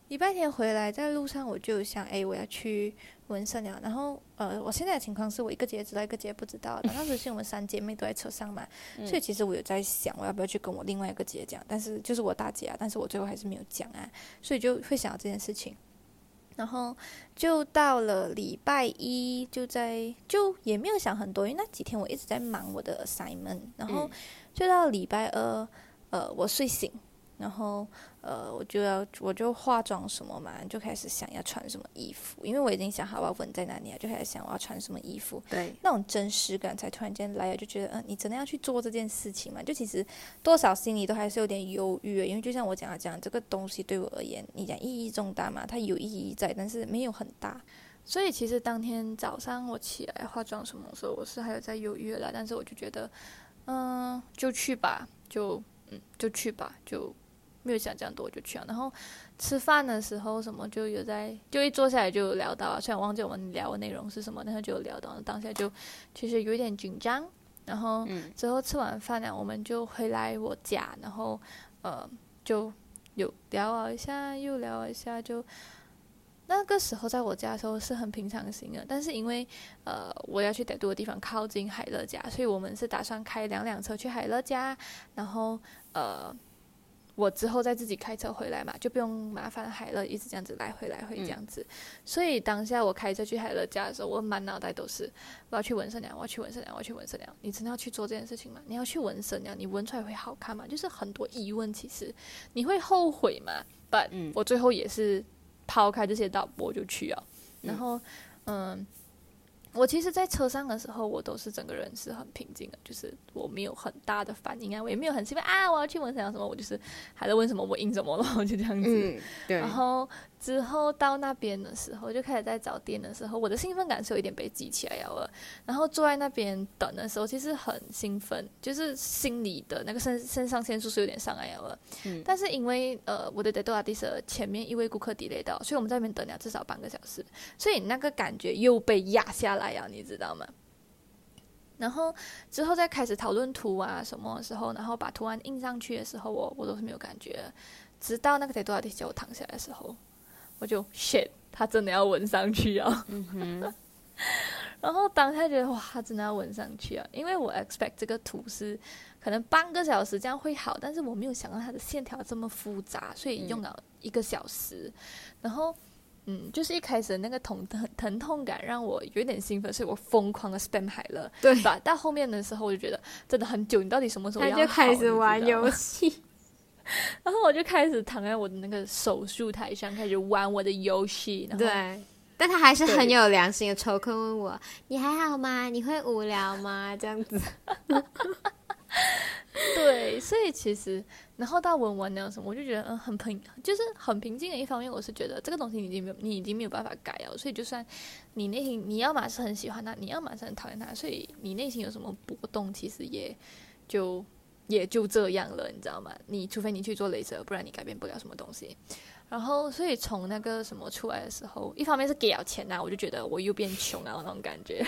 礼拜天回来在路上我就想，哎，我要去纹身了。然后呃，我现在的情况是我一个姐姐知道，一个姐姐不知道。当时是我们三姐妹都在车上嘛，所以其实我有在想，我要不要去跟我另外一个姐姐讲，但是就是我大姐啊，但是我最后还是没有讲啊，所以就会想到这件事情。然后就到了礼拜一，就在就也没有想很多，因为那几天我一直在忙我的 assignment。然后就到礼拜二，呃，我睡醒，然后呃，我就要我就化妆什么嘛，就开始想要穿什么衣服，因为我已经想好我要纹在哪里啊，就开始想我要穿什么衣服。对，那种真实感才突然间来了，就觉得，嗯、你真的要去做这件事情嘛？就其实多少心里都还是有点犹豫，因为就像我讲的讲，这个东西对我而言，你讲意义重大嘛，它有意义在，但是没有很大。所以其实当天早上我起来化妆什么的时候，我是还有在犹豫的啦，但是我就觉得，嗯、就去吧，就嗯，就去吧，就没有想这样多，我就去了。然后吃饭的时候什么就有在，就一坐下来就有聊到啊，虽然忘记我们聊的内容是什么，但是就有聊到，当下就其实有一点紧张。然后嗯之后吃完饭了，我们就回来我家，然后呃就有聊了一下，又聊了一下，就那个时候在我家的时候是很平常心的，但是因为呃我要去歹度的地方靠近海乐家，所以我们是打算开两辆车去海乐家，然后呃我之后再自己开车回来嘛，就不用麻烦海乐一直这样子来回来回这样子。所以当下我开车去海乐家的时候，我满脑袋都是我要去纹身娘，我要去纹身娘，我要去纹身娘。你真的要去做这件事情吗？你要去纹身娘，你纹出来会好看吗？就是很多疑问，其实你会后悔吗？But、嗯我最后也是抛开这些导播就去了。然后，嗯。我其实，在车上的时候，我都是整个人是很平静的，就是我没有很大的反应啊，我也没有很兴奋啊，我要去问想要什么，我就是还在问什么，我应什么了，我 (laughs) 就这样子。嗯，对然后之后到那边的时候，就开始在找店的时候，我的兴奋感是有一点被激起来了。然后坐在那边等的时候，其实很兴奋，就是心里的那个肾肾上腺素是有点上来了。嗯但是因为呃我的 d e d o a d i s 前面一位顾客 delay 到，所以我们在那边等了至少半个小时，所以那个感觉又被压下来呀、你知道吗？然后之后再开始讨论图啊什么的时候，然后把图案印上去的时候，我我都是没有感觉。直到那个 d e d o a d i s 叫我躺下来的时候，我就 shit，他真的要纹上去啊！嗯，(laughs) 然后当下觉得哇，他真的要纹上去啊！因为我 expect 这个图是可能半个小时这样会好，但是我没有想到它的线条这么复杂，所以用了一个小时。然后，嗯，就是一开始的那个疼疼疼痛感让我有点兴奋，所以我疯狂的 spam 海了。对吧？到后面的时候，我就觉得真的很久，你到底什么时候他要就开始玩游戏。戏，(laughs) 然后我就开始躺在我的那个手术台上，开始玩我的游戏。然后对。但他还是很有良心的，抽空问我：“你还好吗？你会无聊吗？” (laughs) 这样子，对，所以其实，然后到文文那样什么，我就觉得嗯很平，就是很平静的一方面，我是觉得这个东西你已经没有，你已经没有办法改了，所以就算你内心你要么是很喜欢他，你要么是很讨厌他，所以你内心有什么波动，其实也就也就这样了，你知道吗？你除非你去做镭射，不然你改变不了什么东西。然后，所以从那个什么出来的时候，一方面是给了钱呐、啊我就觉得我又变穷了那种感觉，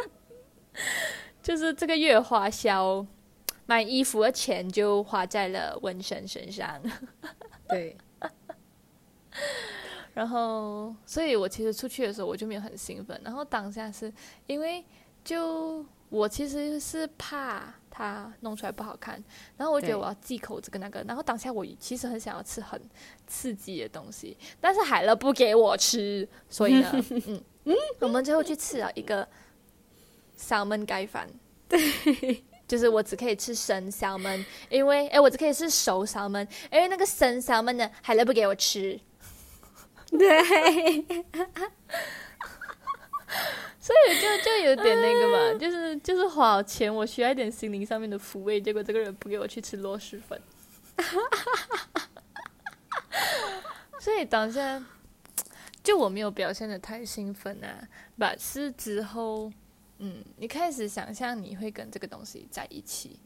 (laughs) 就是这个月花销买衣服的钱就花在了纹身身上，对，(laughs) 然后，所以我其实出去的时候我就没有很兴奋，然后当下是因为就我其实是怕它弄出来不好看，然后我觉得我要忌口这个那个，然后当下我其实很想要吃很刺激的东西，但是海乐不给我吃，所以呢，(laughs) 嗯。嗯，我们最后去吃了一个 salmon 盖饭，对，就是我只可以吃生 salmon，因为哎，我只可以吃熟 salmon，因为那个生 salmon 呢，海乐不给我吃，对，所以就就有点那个嘛，就是就是花钱，我需要一点心灵上面的抚慰，结果这个人不给我去吃螺蛳粉，(laughs) 所以当下就我没有表现的太兴奋啊，把是之后。嗯，你开始想象你会跟这个东西在一起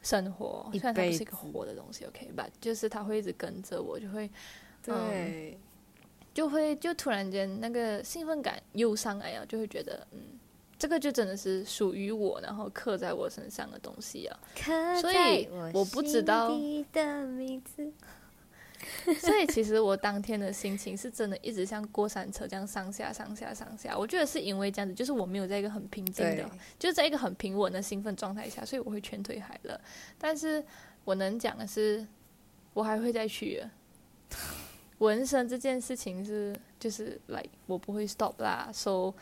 生活，虽然它不是一个活的东西，OK，吧，就是它会一直跟着我，就会，对，就会就突然间那个兴奋感又上来了，就会觉得，嗯，这个就真的是属于我，然后刻在我身上的东西啊，所以我不知道。(laughs) 所以其实我当天的心情是真的一直像过山车这样上下上下上下。我觉得是因为这样子，就是我没有在一个很平静的，就是在一个很平稳的兴奋状态下，所以我会劝退海了。但是我能讲的是，我还会再去。纹身这件事情是就是 like，我不会 stop 啦。So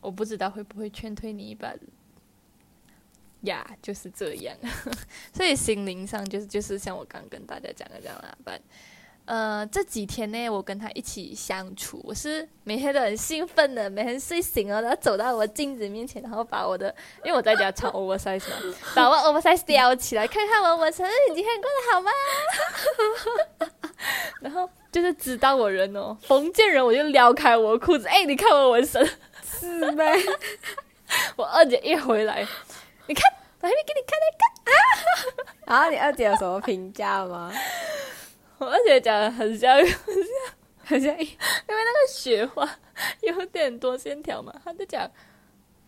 我不知道会不会劝退你一把。呀，就是这样，(laughs) 所以心灵上就是就是像我刚跟大家讲的这样啦。但呃这几天呢，我跟他一起相处，我是每天都很兴奋的，每天睡醒了，然后走到我镜子面前，然后把我的，因为我在家穿 oversize 嘛，(laughs) 把我 oversize 撩起来，看看我纹身，你今天过得好吗？(laughs) 然后就是知道我人哦，逢见人我就撩开我的裤子，哎，你看我纹身，是呗？(laughs) 我二姐一回来。你看，我还没给你看那个啊！然后你二姐有什么评价吗？(laughs) 我二姐讲的很像，很像，很像，因为那个雪花有点多线条嘛。他就讲，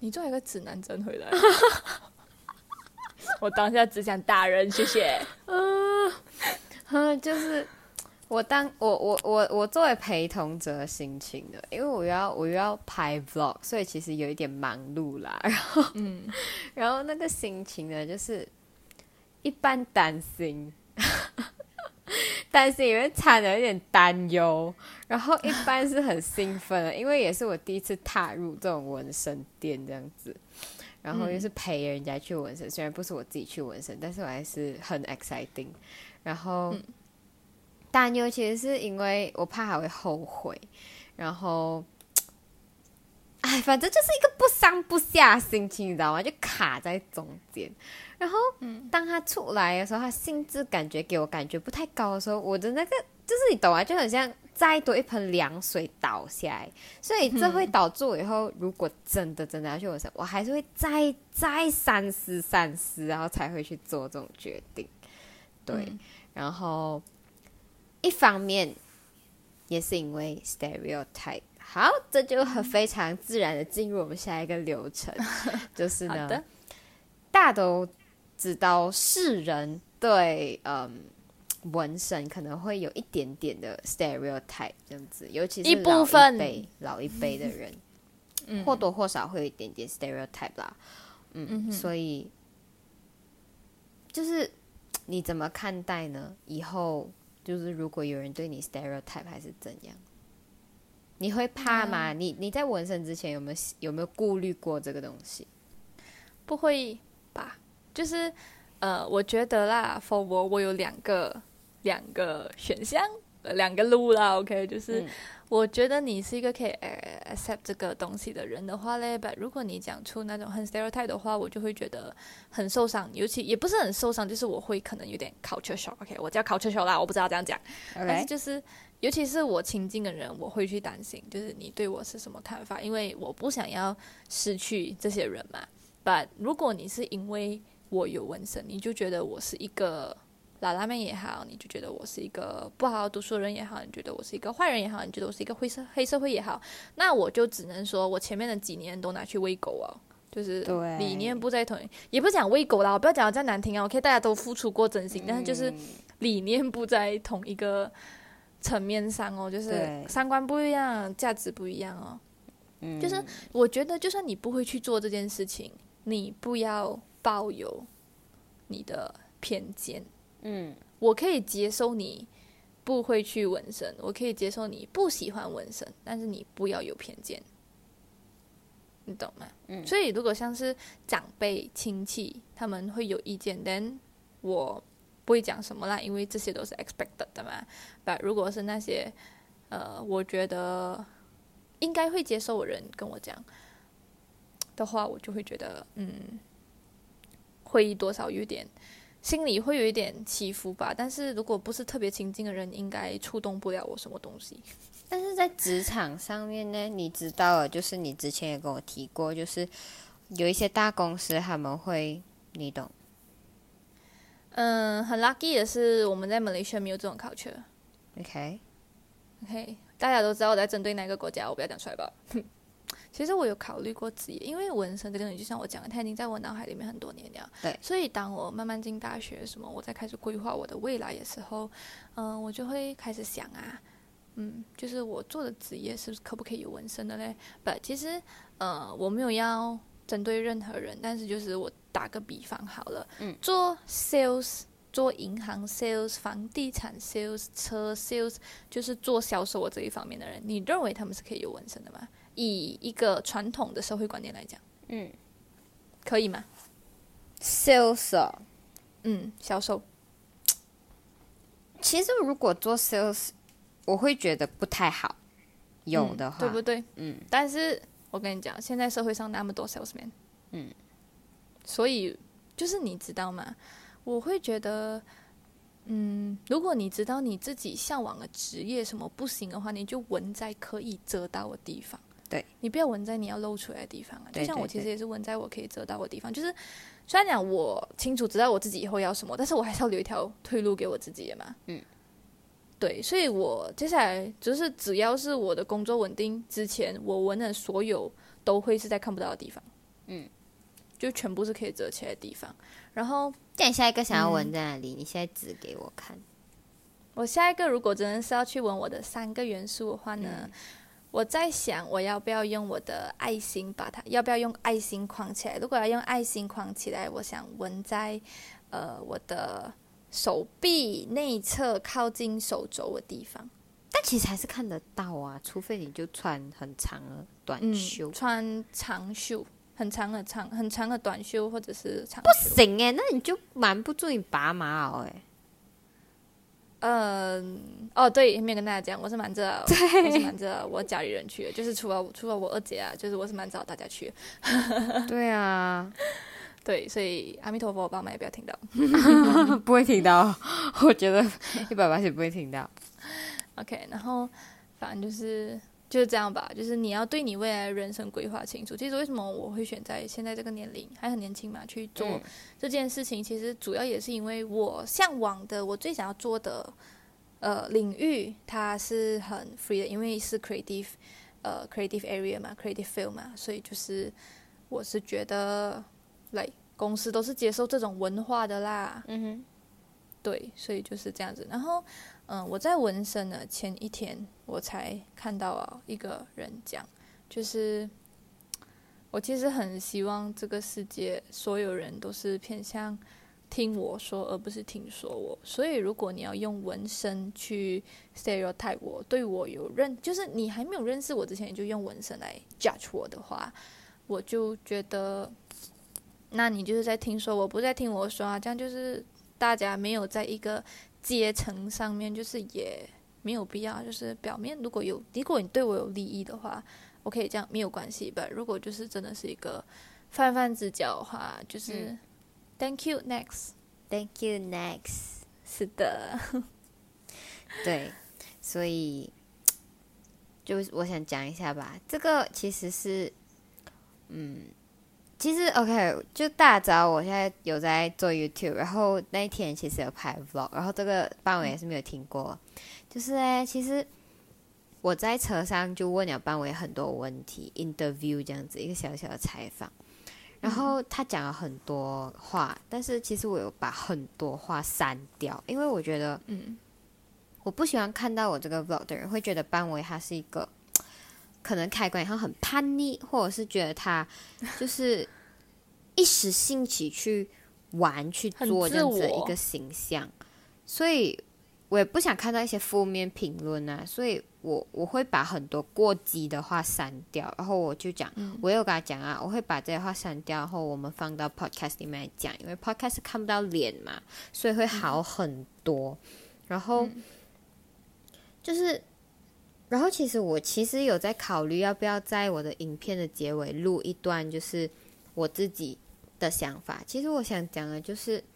你做一个指南针回来。(laughs) 我当下只想打人，谢谢。嗯，(laughs) 就是。我当我我我我作为陪同者心情的，因为我要我又要拍 vlog，所以其实有一点忙碌啦。然后，嗯，然后那个心情呢，就是一般担心，担心因为掺了一点担忧，然后一般是很兴奋，因为也是我第一次踏入这种纹身店这样子，然后又是陪人家去纹身，虽然不是我自己去纹身，但是我还是很 exciting，然后。担忧其实是因为我怕还会后悔，然后，哎，反正就是一个不上不下心情，你知道吗？就卡在中间。然后，当他出来的时候，他兴致感觉给我感觉不太高的时候，我的那个就是你懂啊，就很像再多一盆凉水倒下来，所以这会导致我以后如果真的真的要去我身，我还是会再再三思三思，然后才会去做这种决定。对，然后。一方面也是因为 stereotype，好，这就很非常自然的进入我们下一个流程，(laughs) 就是呢，大都知道世人对嗯纹身可能会有一点点的 stereotype 这样子，尤其是老一辈老一辈的人，嗯，或多或少会有一点点 stereotype 啦，嗯，所以就是你怎么看待呢？以后。就是如果有人对你 stereotype 还是怎样，你会怕吗？你你在纹身之前有没有有没有顾虑过这个东西？不会吧？就是呃，我觉得啦，for 我我有两个两个选项，两个路啦。OK，就是。我觉得你是一个可以 accept 这个东西的人的话嘞，但如果你讲出那种很 stereotype 的话，我就会觉得很受伤，尤其也不是很受伤，就是我会可能有点 culture shock。OK，我叫 culture shock 啦，我不知道这样讲，但是就是尤其是我亲近的人，我会去担心，就是你对我是什么看法，因为我不想要失去这些人嘛。But 如果你是因为我有纹身，你就觉得我是一个。拉拉妹也好，你就觉得我是一个不好好读书的人也好，你觉得我是一个坏人也好，你觉得我是一个灰色黑社会也好，那我就只能说我前面的几年都拿去喂狗哦，就是理念不在同，也不讲喂狗啦，我不要讲的再难听啊，OK，大家都付出过真心，但是就是理念不在同一个层面上哦，就是三观不一样，价值不一样哦，嗯，就是我觉得就算你不会去做这件事情，你不要抱有你的偏见。嗯，我可以接受你不会去纹身，我可以接受你不喜欢纹身，但是你不要有偏见。你懂吗？嗯所以如果像是长辈亲戚他们会有意见但我不会讲什么啦，因为这些都是 expected 的嘛。但如果是那些呃，我觉得应该会接受人跟我讲的话，我就会觉得嗯，会多少有点。心里会有一点起伏吧，但是如果不是特别亲近的人，应该触动不了我什么东西。但是在职场上面呢，你知道，就是你之前也跟我提过，就是有一些大公司他们会，你懂，嗯，很 lucky 的是我们在 Malaysia 没有这种 culture。OK，OK，大家都知道我在针对哪个国家，我不要讲出来吧。(laughs) 其实我有考虑过职业，因为纹身这个东西，就像我讲的，它已经在我脑海里面很多年了。对所以当我慢慢进大学什么，我在开始规划我的未来的时候，嗯、我就会开始想啊，嗯，就是我做的职业是不是可不可以有纹身的嘞？不，其实呃，我没有要针对任何人，但是就是我打个比方好了，嗯，做 sales。做银行 sales、房地产 sales、车 sales，就是做销售的这一方面的人，你认为他们是可以有纹身的吗？以一个传统的社会观念来讲，嗯可以吗？，sales，哦嗯，销售，其实如果做 sales，我会觉得不太好，有的话，嗯对不对？嗯，但是我跟你讲，现在社会上那么多 salesman，嗯，所以就是你知道吗？我会觉得，嗯，如果你知道你自己向往的职业什么不行的话，你就纹在可以遮到的地方。对，你不要纹在你要露出来的地方啊。就像我其实也是纹在我可以遮到的地方，就是虽然讲我清楚知道我自己以后要什么，但是我还是要留一条退路给我自己的嘛。嗯。对，所以我接下来就是只要是我的工作稳定之前，我纹的所有都会是在看不到的地方，嗯，就全部是可以折起来的地方。然后那你下一个想要嗯纹在哪里？你现在指给我看。我下一个如果真的是要去纹我的三个元素的话呢，嗯我在想我要不要用我的爱心把它，要不要用爱心框起来？如果要用爱心框起来，我想纹在呃我的手臂内侧靠近手肘的地方。但其实还是看得到啊，除非你就穿很长的短嗯袖。穿长袖，很长的长很长的短袖或者是长不。行哎，那你就瞒不住你拔马袄哎。嗯，哦，对，没有跟大家讲，我是瞒着，我是瞒着我家里人去的，就是除了除了我二姐啊，就是我是瞒着大家去的。(laughs) 对啊，对，所以阿弥陀佛，我爸妈也不要听到。(laughs) (laughs) 不会听到，我觉得一百八十不会听到。OK，然后反正就是就是这样吧，就是你要对你未来的人生规划清楚。其实为什么我会选在现在这个年龄还很年轻嘛去做嗯这件事情，其实主要也是因为我向往的，我最想要做的呃领域，它是很 free 的，因为是 creative 呃 creative area 嘛，creative field 嘛，所以就是我是觉得，来公司都是接受这种文化的啦。嗯哼，对，所以就是这样子。然后，嗯，我在纹身的前一天，我才看到啊一个人讲，就是我其实很希望这个世界所有人都是偏向听我说，而不是听说我。所以，如果你要用纹身去 stereotype 我，对我有认，就是你还没有认识我之前，你就用纹身来 judge 我的话，我就觉得，那你就是在听说我，不在听我说啊，这样就是大家没有在一个阶层上面，就是也没有必要，就是表面如果有，如果你对我有利益的话，我可以这样没有关系吧。如果就是真的是一个泛泛之交的话，就是、嗯 Thank you next。Thank you next。(laughs) 是的，对，所以就我想讲一下吧，这个其实是，嗯，其实 OK，就大家知道我现在有在做 YouTube，然后那一天其实有拍 Vlog，然后这个班委也是没有听过，就是呢，其实我在车上就问了班委很多问题，interview 这样子一个小小的采访。然后他讲了很多话，但是其实我有把很多话删掉，因为我觉得嗯。我不喜欢看到我这个 vlog 的人会觉得班委他是一个可能开关以后很叛逆，或者是觉得他 (laughs) 就是一时兴起去玩去做这样子的一个形象，所以我也不想看到一些负面评论啊，所以我我会把很多过激的话删掉，然后我就讲，我有跟他讲啊，我会把这些话删掉，然后我们放到 podcast 里面来讲，因为 podcast 看不到脸嘛，所以会好很多。然后就是，然后其实我其实有在考虑要不要在我的影片的结尾录一段，就是我自己的想法。其实我想讲的就是。(tsk)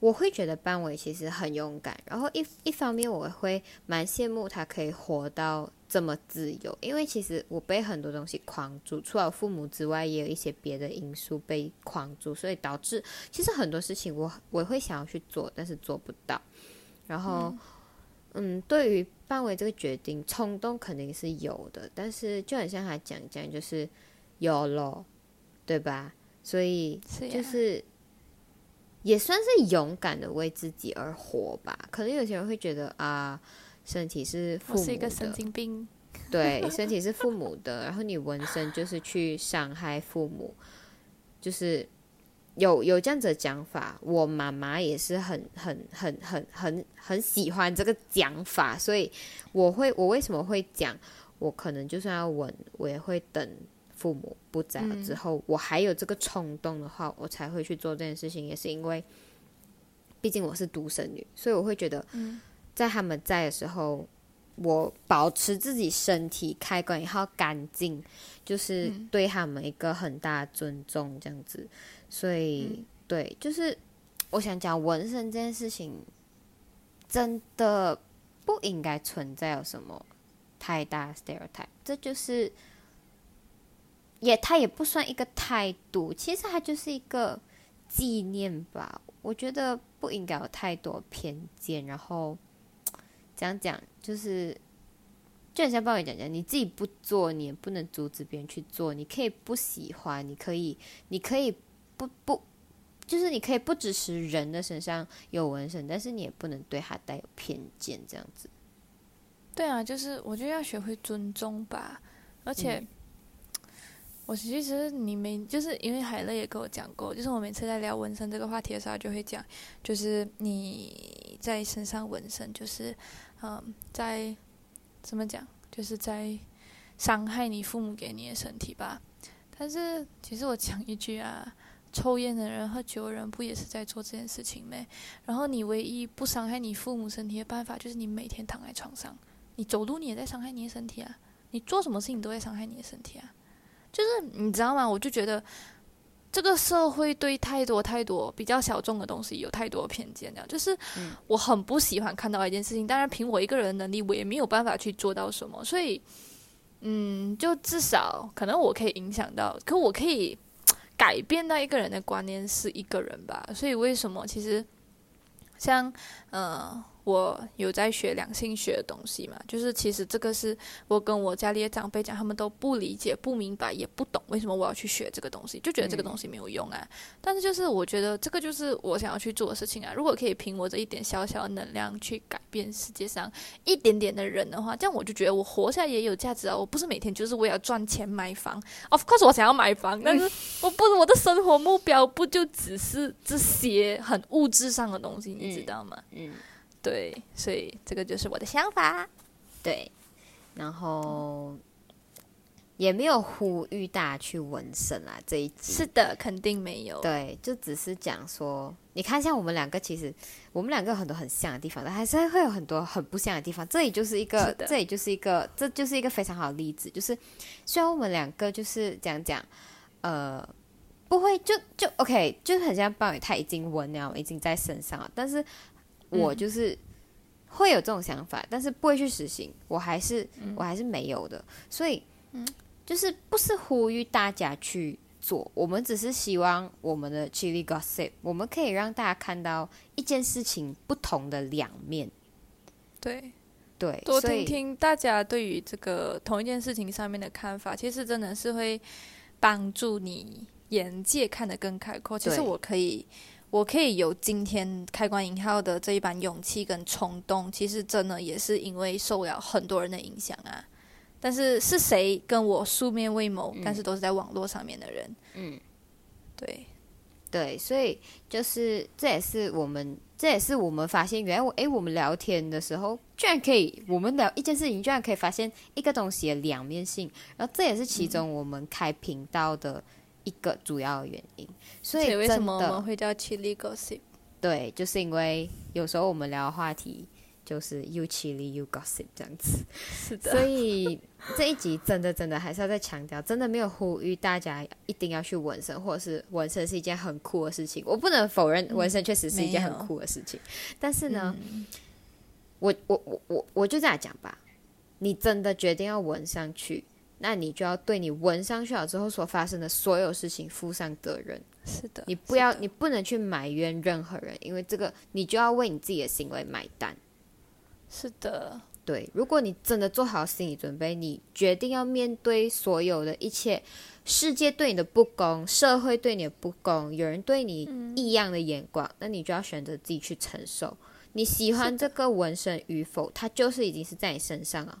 我会觉得班伟其实很勇敢，然后一一方面我会蛮羡慕他可以活到这么自由，因为其实我被很多东西框住，除了父母之外，也有一些别的因素被框住，所以导致其实很多事情我我会想要去做，但是做不到。然后，嗯，对于范围这个决定，冲动肯定是有的，但是就很像他讲讲，就是有咯，对吧？所以就是。也算是勇敢的为自己而活吧。可能有些人会觉得啊，身体是父母的，是一个神经病。对，身体是父母的，然后你纹身就是去伤害父母，就是有有这样子的讲法。我妈妈也是很很很很很很喜欢这个讲法，所以我会我为什么会讲？我可能就算要稳，我也会等。父母不在了之后，我还有这个冲动的话，我才会去做这件事情。也是因为，毕竟我是独生女，所以我会觉得，在他们在的时候，我保持自己身体开关也好干净，就是对他们一个很大的尊重，这样子。所以，对，就是我想讲纹身这件事情，真的不应该存在有什么太大 stereotype，这就是。也，它也不算一个态度，其实它就是一个纪念吧。我觉得不应该有太多偏见。然后讲讲，就是就很像帮我讲讲，你自己不做，你也不能阻止别人去做。你可以不喜欢，你可以，你可以不不，就是你可以不只是人的身上有纹身，但是你也不能对他带有偏见，这样子。对啊，就是我觉得要学会尊重吧，而且。(tsk) 我其实你没，就是因为海乐也跟我讲过，就是我每次在聊纹身这个话题的时候，就会讲，就是你在身上纹身，就是嗯，在怎么讲，就是在伤害你父母给你的身体吧。但是其实我讲一句啊，抽烟的人、喝酒的人不也是在做这件事情吗？然后你唯一不伤害你父母身体的办法，就是你每天躺在床上，你走路你也在伤害你的身体啊，你做什么事情都在伤害你的身体啊。就是你知道吗？我就觉得这个社会对太多太多比较小众的东西有太多偏见，这样就是我很不喜欢看到一件事情。当然，凭我一个人的能力，我也没有办法去做到什么。所以，嗯，就至少可能我可以影响到，可我可以改变到一个人的观念是一个人吧。所以，为什么其实像嗯。我有在学两性学的东西嘛？就是其实这个是我跟我家里的长辈讲，他们都不理解、不明白、也不懂为什么我要去学这个东西，就觉得这个东西没有用啊。但是就是我觉得这个就是我想要去做的事情啊。如果可以凭我这一点小小的能量去改变世界上一点点的人的话，这样我就觉得我活下来也有价值啊。我不是每天就是为了赚钱买房，of course 我想要买房，但是我不我的生活目标不就只是这些很物质上的东西，你知道吗？嗯。对，所以这个就是我的想法。对，然后也没有呼吁大家去纹身啊。这一集是的，肯定没有。对，就只是讲说，你看，像我们两个，其实我们两个很多很像的地方，但还是会有很多很不像的地方。这里就是一个，这里就是一个，这就是一个非常好的例子。就是虽然我们两个就是讲讲，呃，不会就就 OK，就是很像鲍雨，他已经纹了，已经在身上了，但是。我就是会有这种想法，但是不会去实行。我还是我还是没有的，所以就是不是呼吁大家去做，我们只是希望我们的 Chili Gossip，我们可以让大家看到一件事情不同的两面。对对，多听听大家对于这个同一件事情上面的看法，其实真的是会帮助你眼界看得更开阔。其实我可以。我可以有今天开关引号的这一版勇气跟冲动，其实真的也是因为受了很多人的影响啊。但是是谁跟我素面未谋，但是都是在网络上面的人？嗯，对，对，所以就是这也是我们，这也是我们发现，原来我诶，我们聊天的时候，居然可以，我们聊一件事情，居然可以发现一个东西的两面性，然后这也是其中我们开频道的一个主要原因。所以为什么我们会叫 Chili Gossip？对，就是因为有时候我们聊的话题就是 you chilly you gossip 这样子。是的，所以这一集真的真的还是要再强调，真的没有呼吁大家一定要去纹身，或者是纹身是一件很酷的事情。我不能否认纹身确实是一件很酷的事情，但是呢，嗯我我我我我就这样讲吧，你真的决定要纹上去，那你就要对你纹上去了之后所发生的所有事情负上责任。是的，你不要，你不能去埋怨任何人，因为这个你就要为你自己的行为买单。是的，对，如果你真的做好心理准备，你决定要面对所有的一切，世界对你的不公，社会对你的不公，有人对你异样的眼光，那你就要选择自己去承受。你喜欢这个纹身与否，它就是已经是在你身上了。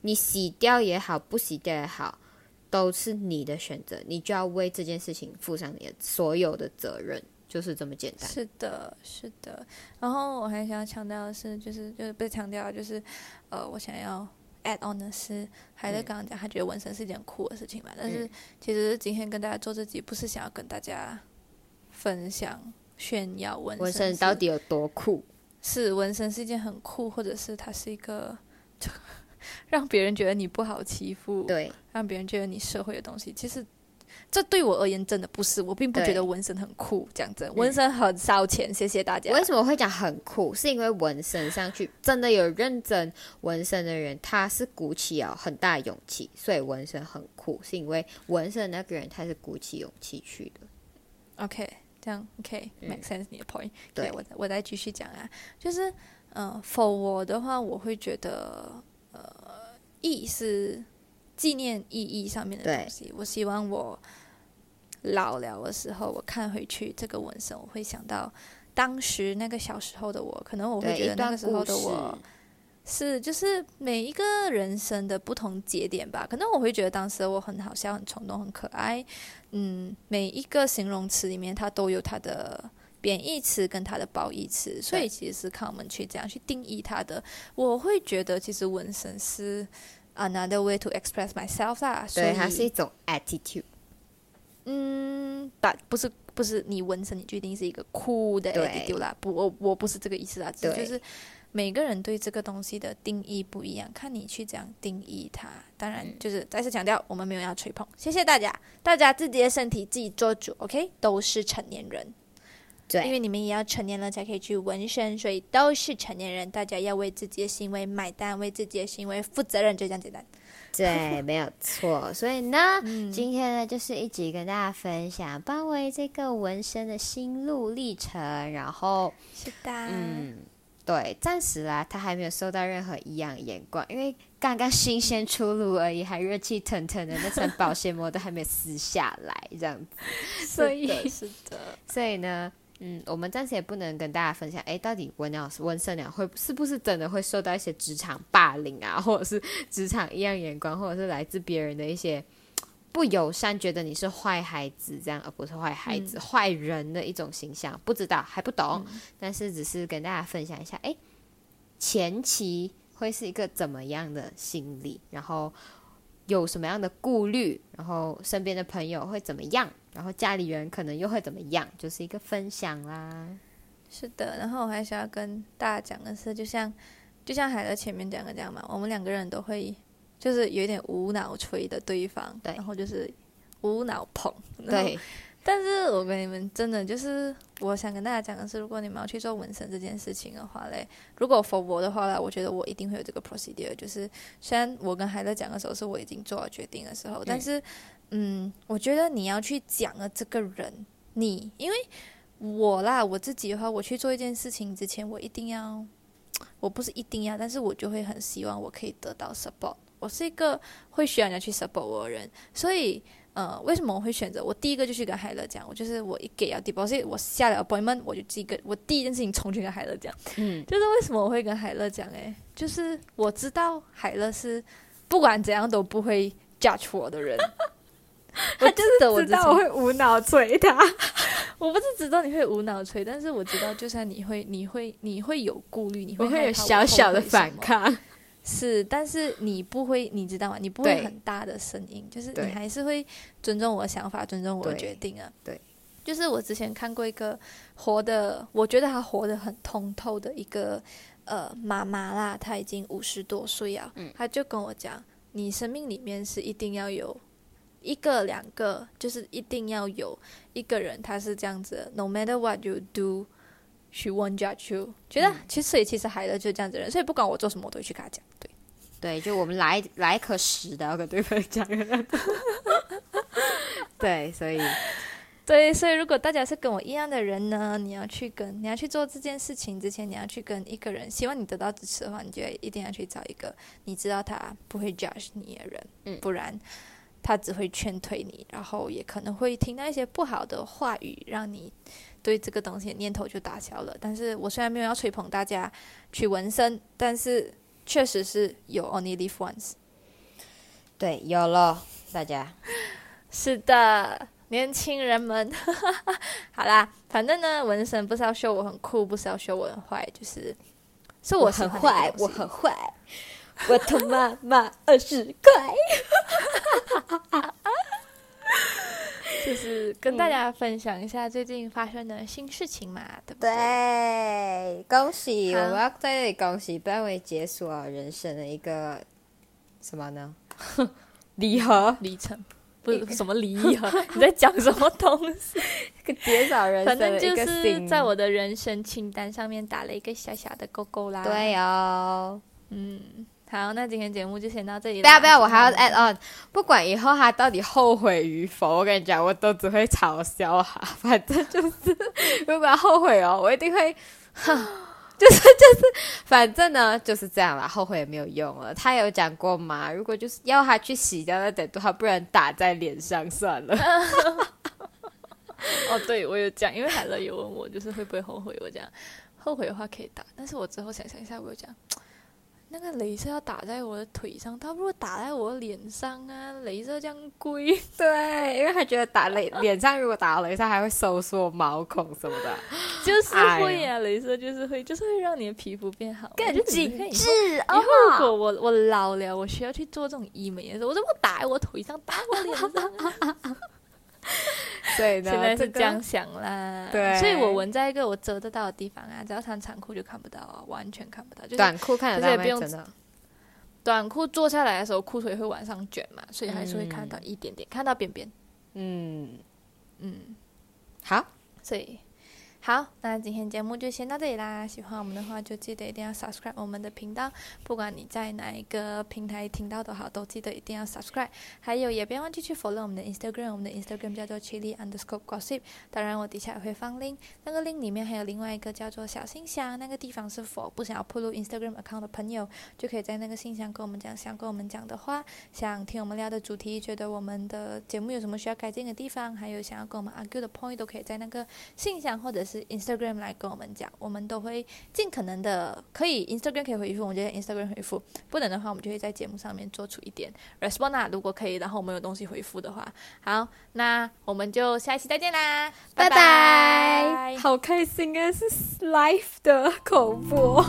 你洗掉也好，不洗掉也好，都是你的选择，你就要为这件事情负上你的所有的责任，就是这么简单。是的，是的。然后我还想要强调的是，就是就是不是强调，就是呃，我想要 add on 的是，海乐嗯刚刚讲，他觉得纹身是一件酷的事情嘛。但是嗯其实今天跟大家做这集，不是想要跟大家分享炫耀纹纹身身到底有多酷？是纹身是一件很酷，或者是它是一个让别人觉得你不好欺负，对，让别人觉得你社会的东西，其实这对我而言真的不是，我并不觉得纹身很酷，讲真，纹身很烧钱，谢谢大家。为什么会讲很酷？是因为纹身上去真的有认真纹身的人，他是鼓起了很大勇气，所以纹身很酷。是因为纹身那个人他是鼓起勇气去的。OK，这样 OK 嗯 make sense 你的 point。对我我再继续讲啊，就是呃，for 我的话，我会觉得呃，意是纪念意义上面的东西。我希望我老了的时候，我看回去这个纹身，我会想到当时那个小时候的我，可能我会对，觉得那个时候的。我。是，就是每一个人生的不同节点吧。可能我会觉得当时的我很好笑、很冲动、很可爱。嗯，每一个形容词里面，它都有它的贬义词跟它的褒义词，所以其实是看我们去怎样去定义它的。我会觉得，其实纹身是 another way to express myself 啦。所对，以它是一种 attitude。嗯，但不是不是你纹身，你就一定是一个酷的 attitude 啦。不，我我不是这个意思啦，就是每个人对这个东西的定义不一样，看你去怎样定义它。当然，嗯就是再次强调，我们没有要吹捧，谢谢大家，大家自己的身体自己做主，OK？都是成年人，因，为你们也要成年了才可以去纹身，所以都是成年人，大家要为自己的行为买单，为自己的行为负责任，就这样简单。对，(laughs) 没有错。所以呢，嗯今天呢就是一起跟大家分享邦维这个纹身的心路历程，然后是的，嗯，对，暂时啦，他还没有受到任何异样眼光，因为刚刚新鲜出炉而已，还热气腾腾的那层保鲜膜都还没有撕下来，这样子。(laughs) 所以，是的。所以呢，嗯，我们暂时也不能跟大家分享，哎，到底温老师、温胜了会是不是真的会受到一些职场霸凌啊，或者是职场异样眼光，或者是来自别人的一些不友善，觉得你是坏孩子这样，而不是坏孩子、坏人的一种形象，不知道还不懂，但是只是跟大家分享一下，哎，前期会是一个怎么样的心理，然后有什么样的顾虑，然后身边的朋友会怎么样，然后家里人可能又会怎么样，就是一个分享啦。是的，然后我还想要跟大家讲的是，就像就像海乐前面讲的这样嘛，我们两个人都会就是有点无脑吹的对方，对然后就是无脑捧，对，但是我跟你们真的就是，我想跟大家讲的是，如果你们要去做纹身这件事情的话嘞，如果 for 我的话啦，我觉得我一定会有这个 procedure。就是虽然我跟海乐讲的时候是我已经做了决定的时候，但是嗯，我觉得你要去讲的这个人，你因为我啦，我自己的话，我去做一件事情之前，我一定要，我不是一定要，但是我就会很希望我可以得到 support。我是一个会需要人家去 support 我的人，所以呃，为什么我会选择？我第一个就去跟海乐讲，我就是我一给了 deposit，我下了 appointment，我就第一个我第一件事情冲去跟海乐讲，嗯，就是为什么我会跟海乐讲？诶，就是我知道海乐是不管怎样都不会 judge 我的人，(laughs) 我记得我之前会无脑催他。(laughs) 我不是知道你会无脑催，但是我知道，就算你会，你会，你会有顾虑，你我会有小小的反抗。是，但是你不会，你知道吗？你不会很大的声音，就是你还是会尊重我的想法，尊重我的决定啊。对，就是我之前看过一个活的，我觉得他活得很通透的一个呃妈妈啦，她已经五十多岁啊，嗯她就跟我讲，你生命里面是一定要有一个两个，就是一定要有一个人，他是这样子的，no matter what you do。She won't judge you，觉得其实所以其实海乐就是这样子的人，所以不管我做什么，我都会去跟他讲。对，对，就我们来来一颗屎的要跟对方讲。(laughs) 对，所以对，所以如果大家是跟我一样的人呢，你要去跟你要去做这件事情之前，你要去跟一个人，希望你得到支持的话，你就一定要去找一个你知道他不会 judge 你的人，嗯不然他只会劝退你，然后也可能会听到一些不好的话语，让你对这个东西的念头就打消了。但是我虽然没有要吹捧大家去纹身，但是确实是有 only live once。对有了大家。(laughs) 是的，年轻人们，(laughs) 好啦，反正呢，纹身不是要秀我很酷，不是要秀我很坏，就是是我喜很坏，我很坏，我他妈妈二十块。(laughs) 就是跟大家分享一下最近发生的新事情嘛，对不对？对，恭喜！我们要在这里恭喜班伟解锁了人生的一个什么呢？(laughs) 礼盒，里程不是什么礼仪盒，你在讲什么东西？(laughs) 解锁人生的一个正就是。在我的人生清单上面打了一个小小的勾勾啦。，对哦。嗯，好，那今天节目就先到这里啦。不要不要，我还要 add on，不管以后他到底后悔与否，我跟你讲，我都只会嘲笑他。反正就是，如果他后悔哦，我一定会，哼，就是就是，反正呢就是这样啦，后悔也没有用了。他有讲过嘛，如果就是要他去洗掉那点他不然打在脸上算了。(laughs) 哦，对，我有讲，因为海乐有问我，就是会不会后悔。我讲后悔的话可以打，但是我之后想想一下，我有讲那个镭射要打在我的腿上，倒不如打在我的脸上啊！镭射这样贵，(laughs) 对，因为他觉得打脸 (laughs) 脸上如果打到雷上还会收缩毛孔什么的，就是哎会啊，镭射就是会，就是会让你的皮肤变好，更紧致以后哦。如果我我老了，我需要去做这种医美的时候，我怎么打在我腿上，打我脸上啊？(laughs) (laughs) 所以呢，(laughs) 现在是这样想啦，对。所以我纹在一个我遮得到的地方啊，只要穿长裤就看不到啊，完全看不到，就是短裤看得到不用真的。短裤坐下来的时候，裤腿会往上卷嘛，所以还是会看到一点点，看到边边。嗯，嗯，好，所以好，那今天节目就先到这里啦。喜欢我们的话，就记得一定要 subscribe 我们的频道，不管你在哪一个平台听到都好，都记得一定要 subscribe。还有，也不要忘记去 follow 我们的 Instagram，我们的 Instagram 叫做 chili underscore gossip。当然，我底下也会放 link，那个 link 里面还有另外一个叫做小信箱，那个地方是 for 不想要铺露 Instagram account 的朋友，就可以在那个信箱跟我们讲想跟我们讲的话，想听我们聊的主题，觉得我们的节目有什么需要改进的地方，还有想要跟我们 argue 的 point，都可以在那个信箱或者是 Instagram 来跟我们讲，我们都会尽可能的可以 Instagram 可以回复，我们就在 Instagram 回复；不能的话，我们就会在节目上面做出一点 respond 啊。如果可以，然后我们有东西回复的话，好，那我们就下一期再见啦，拜拜拜，好开心啊，是 Life 的口播。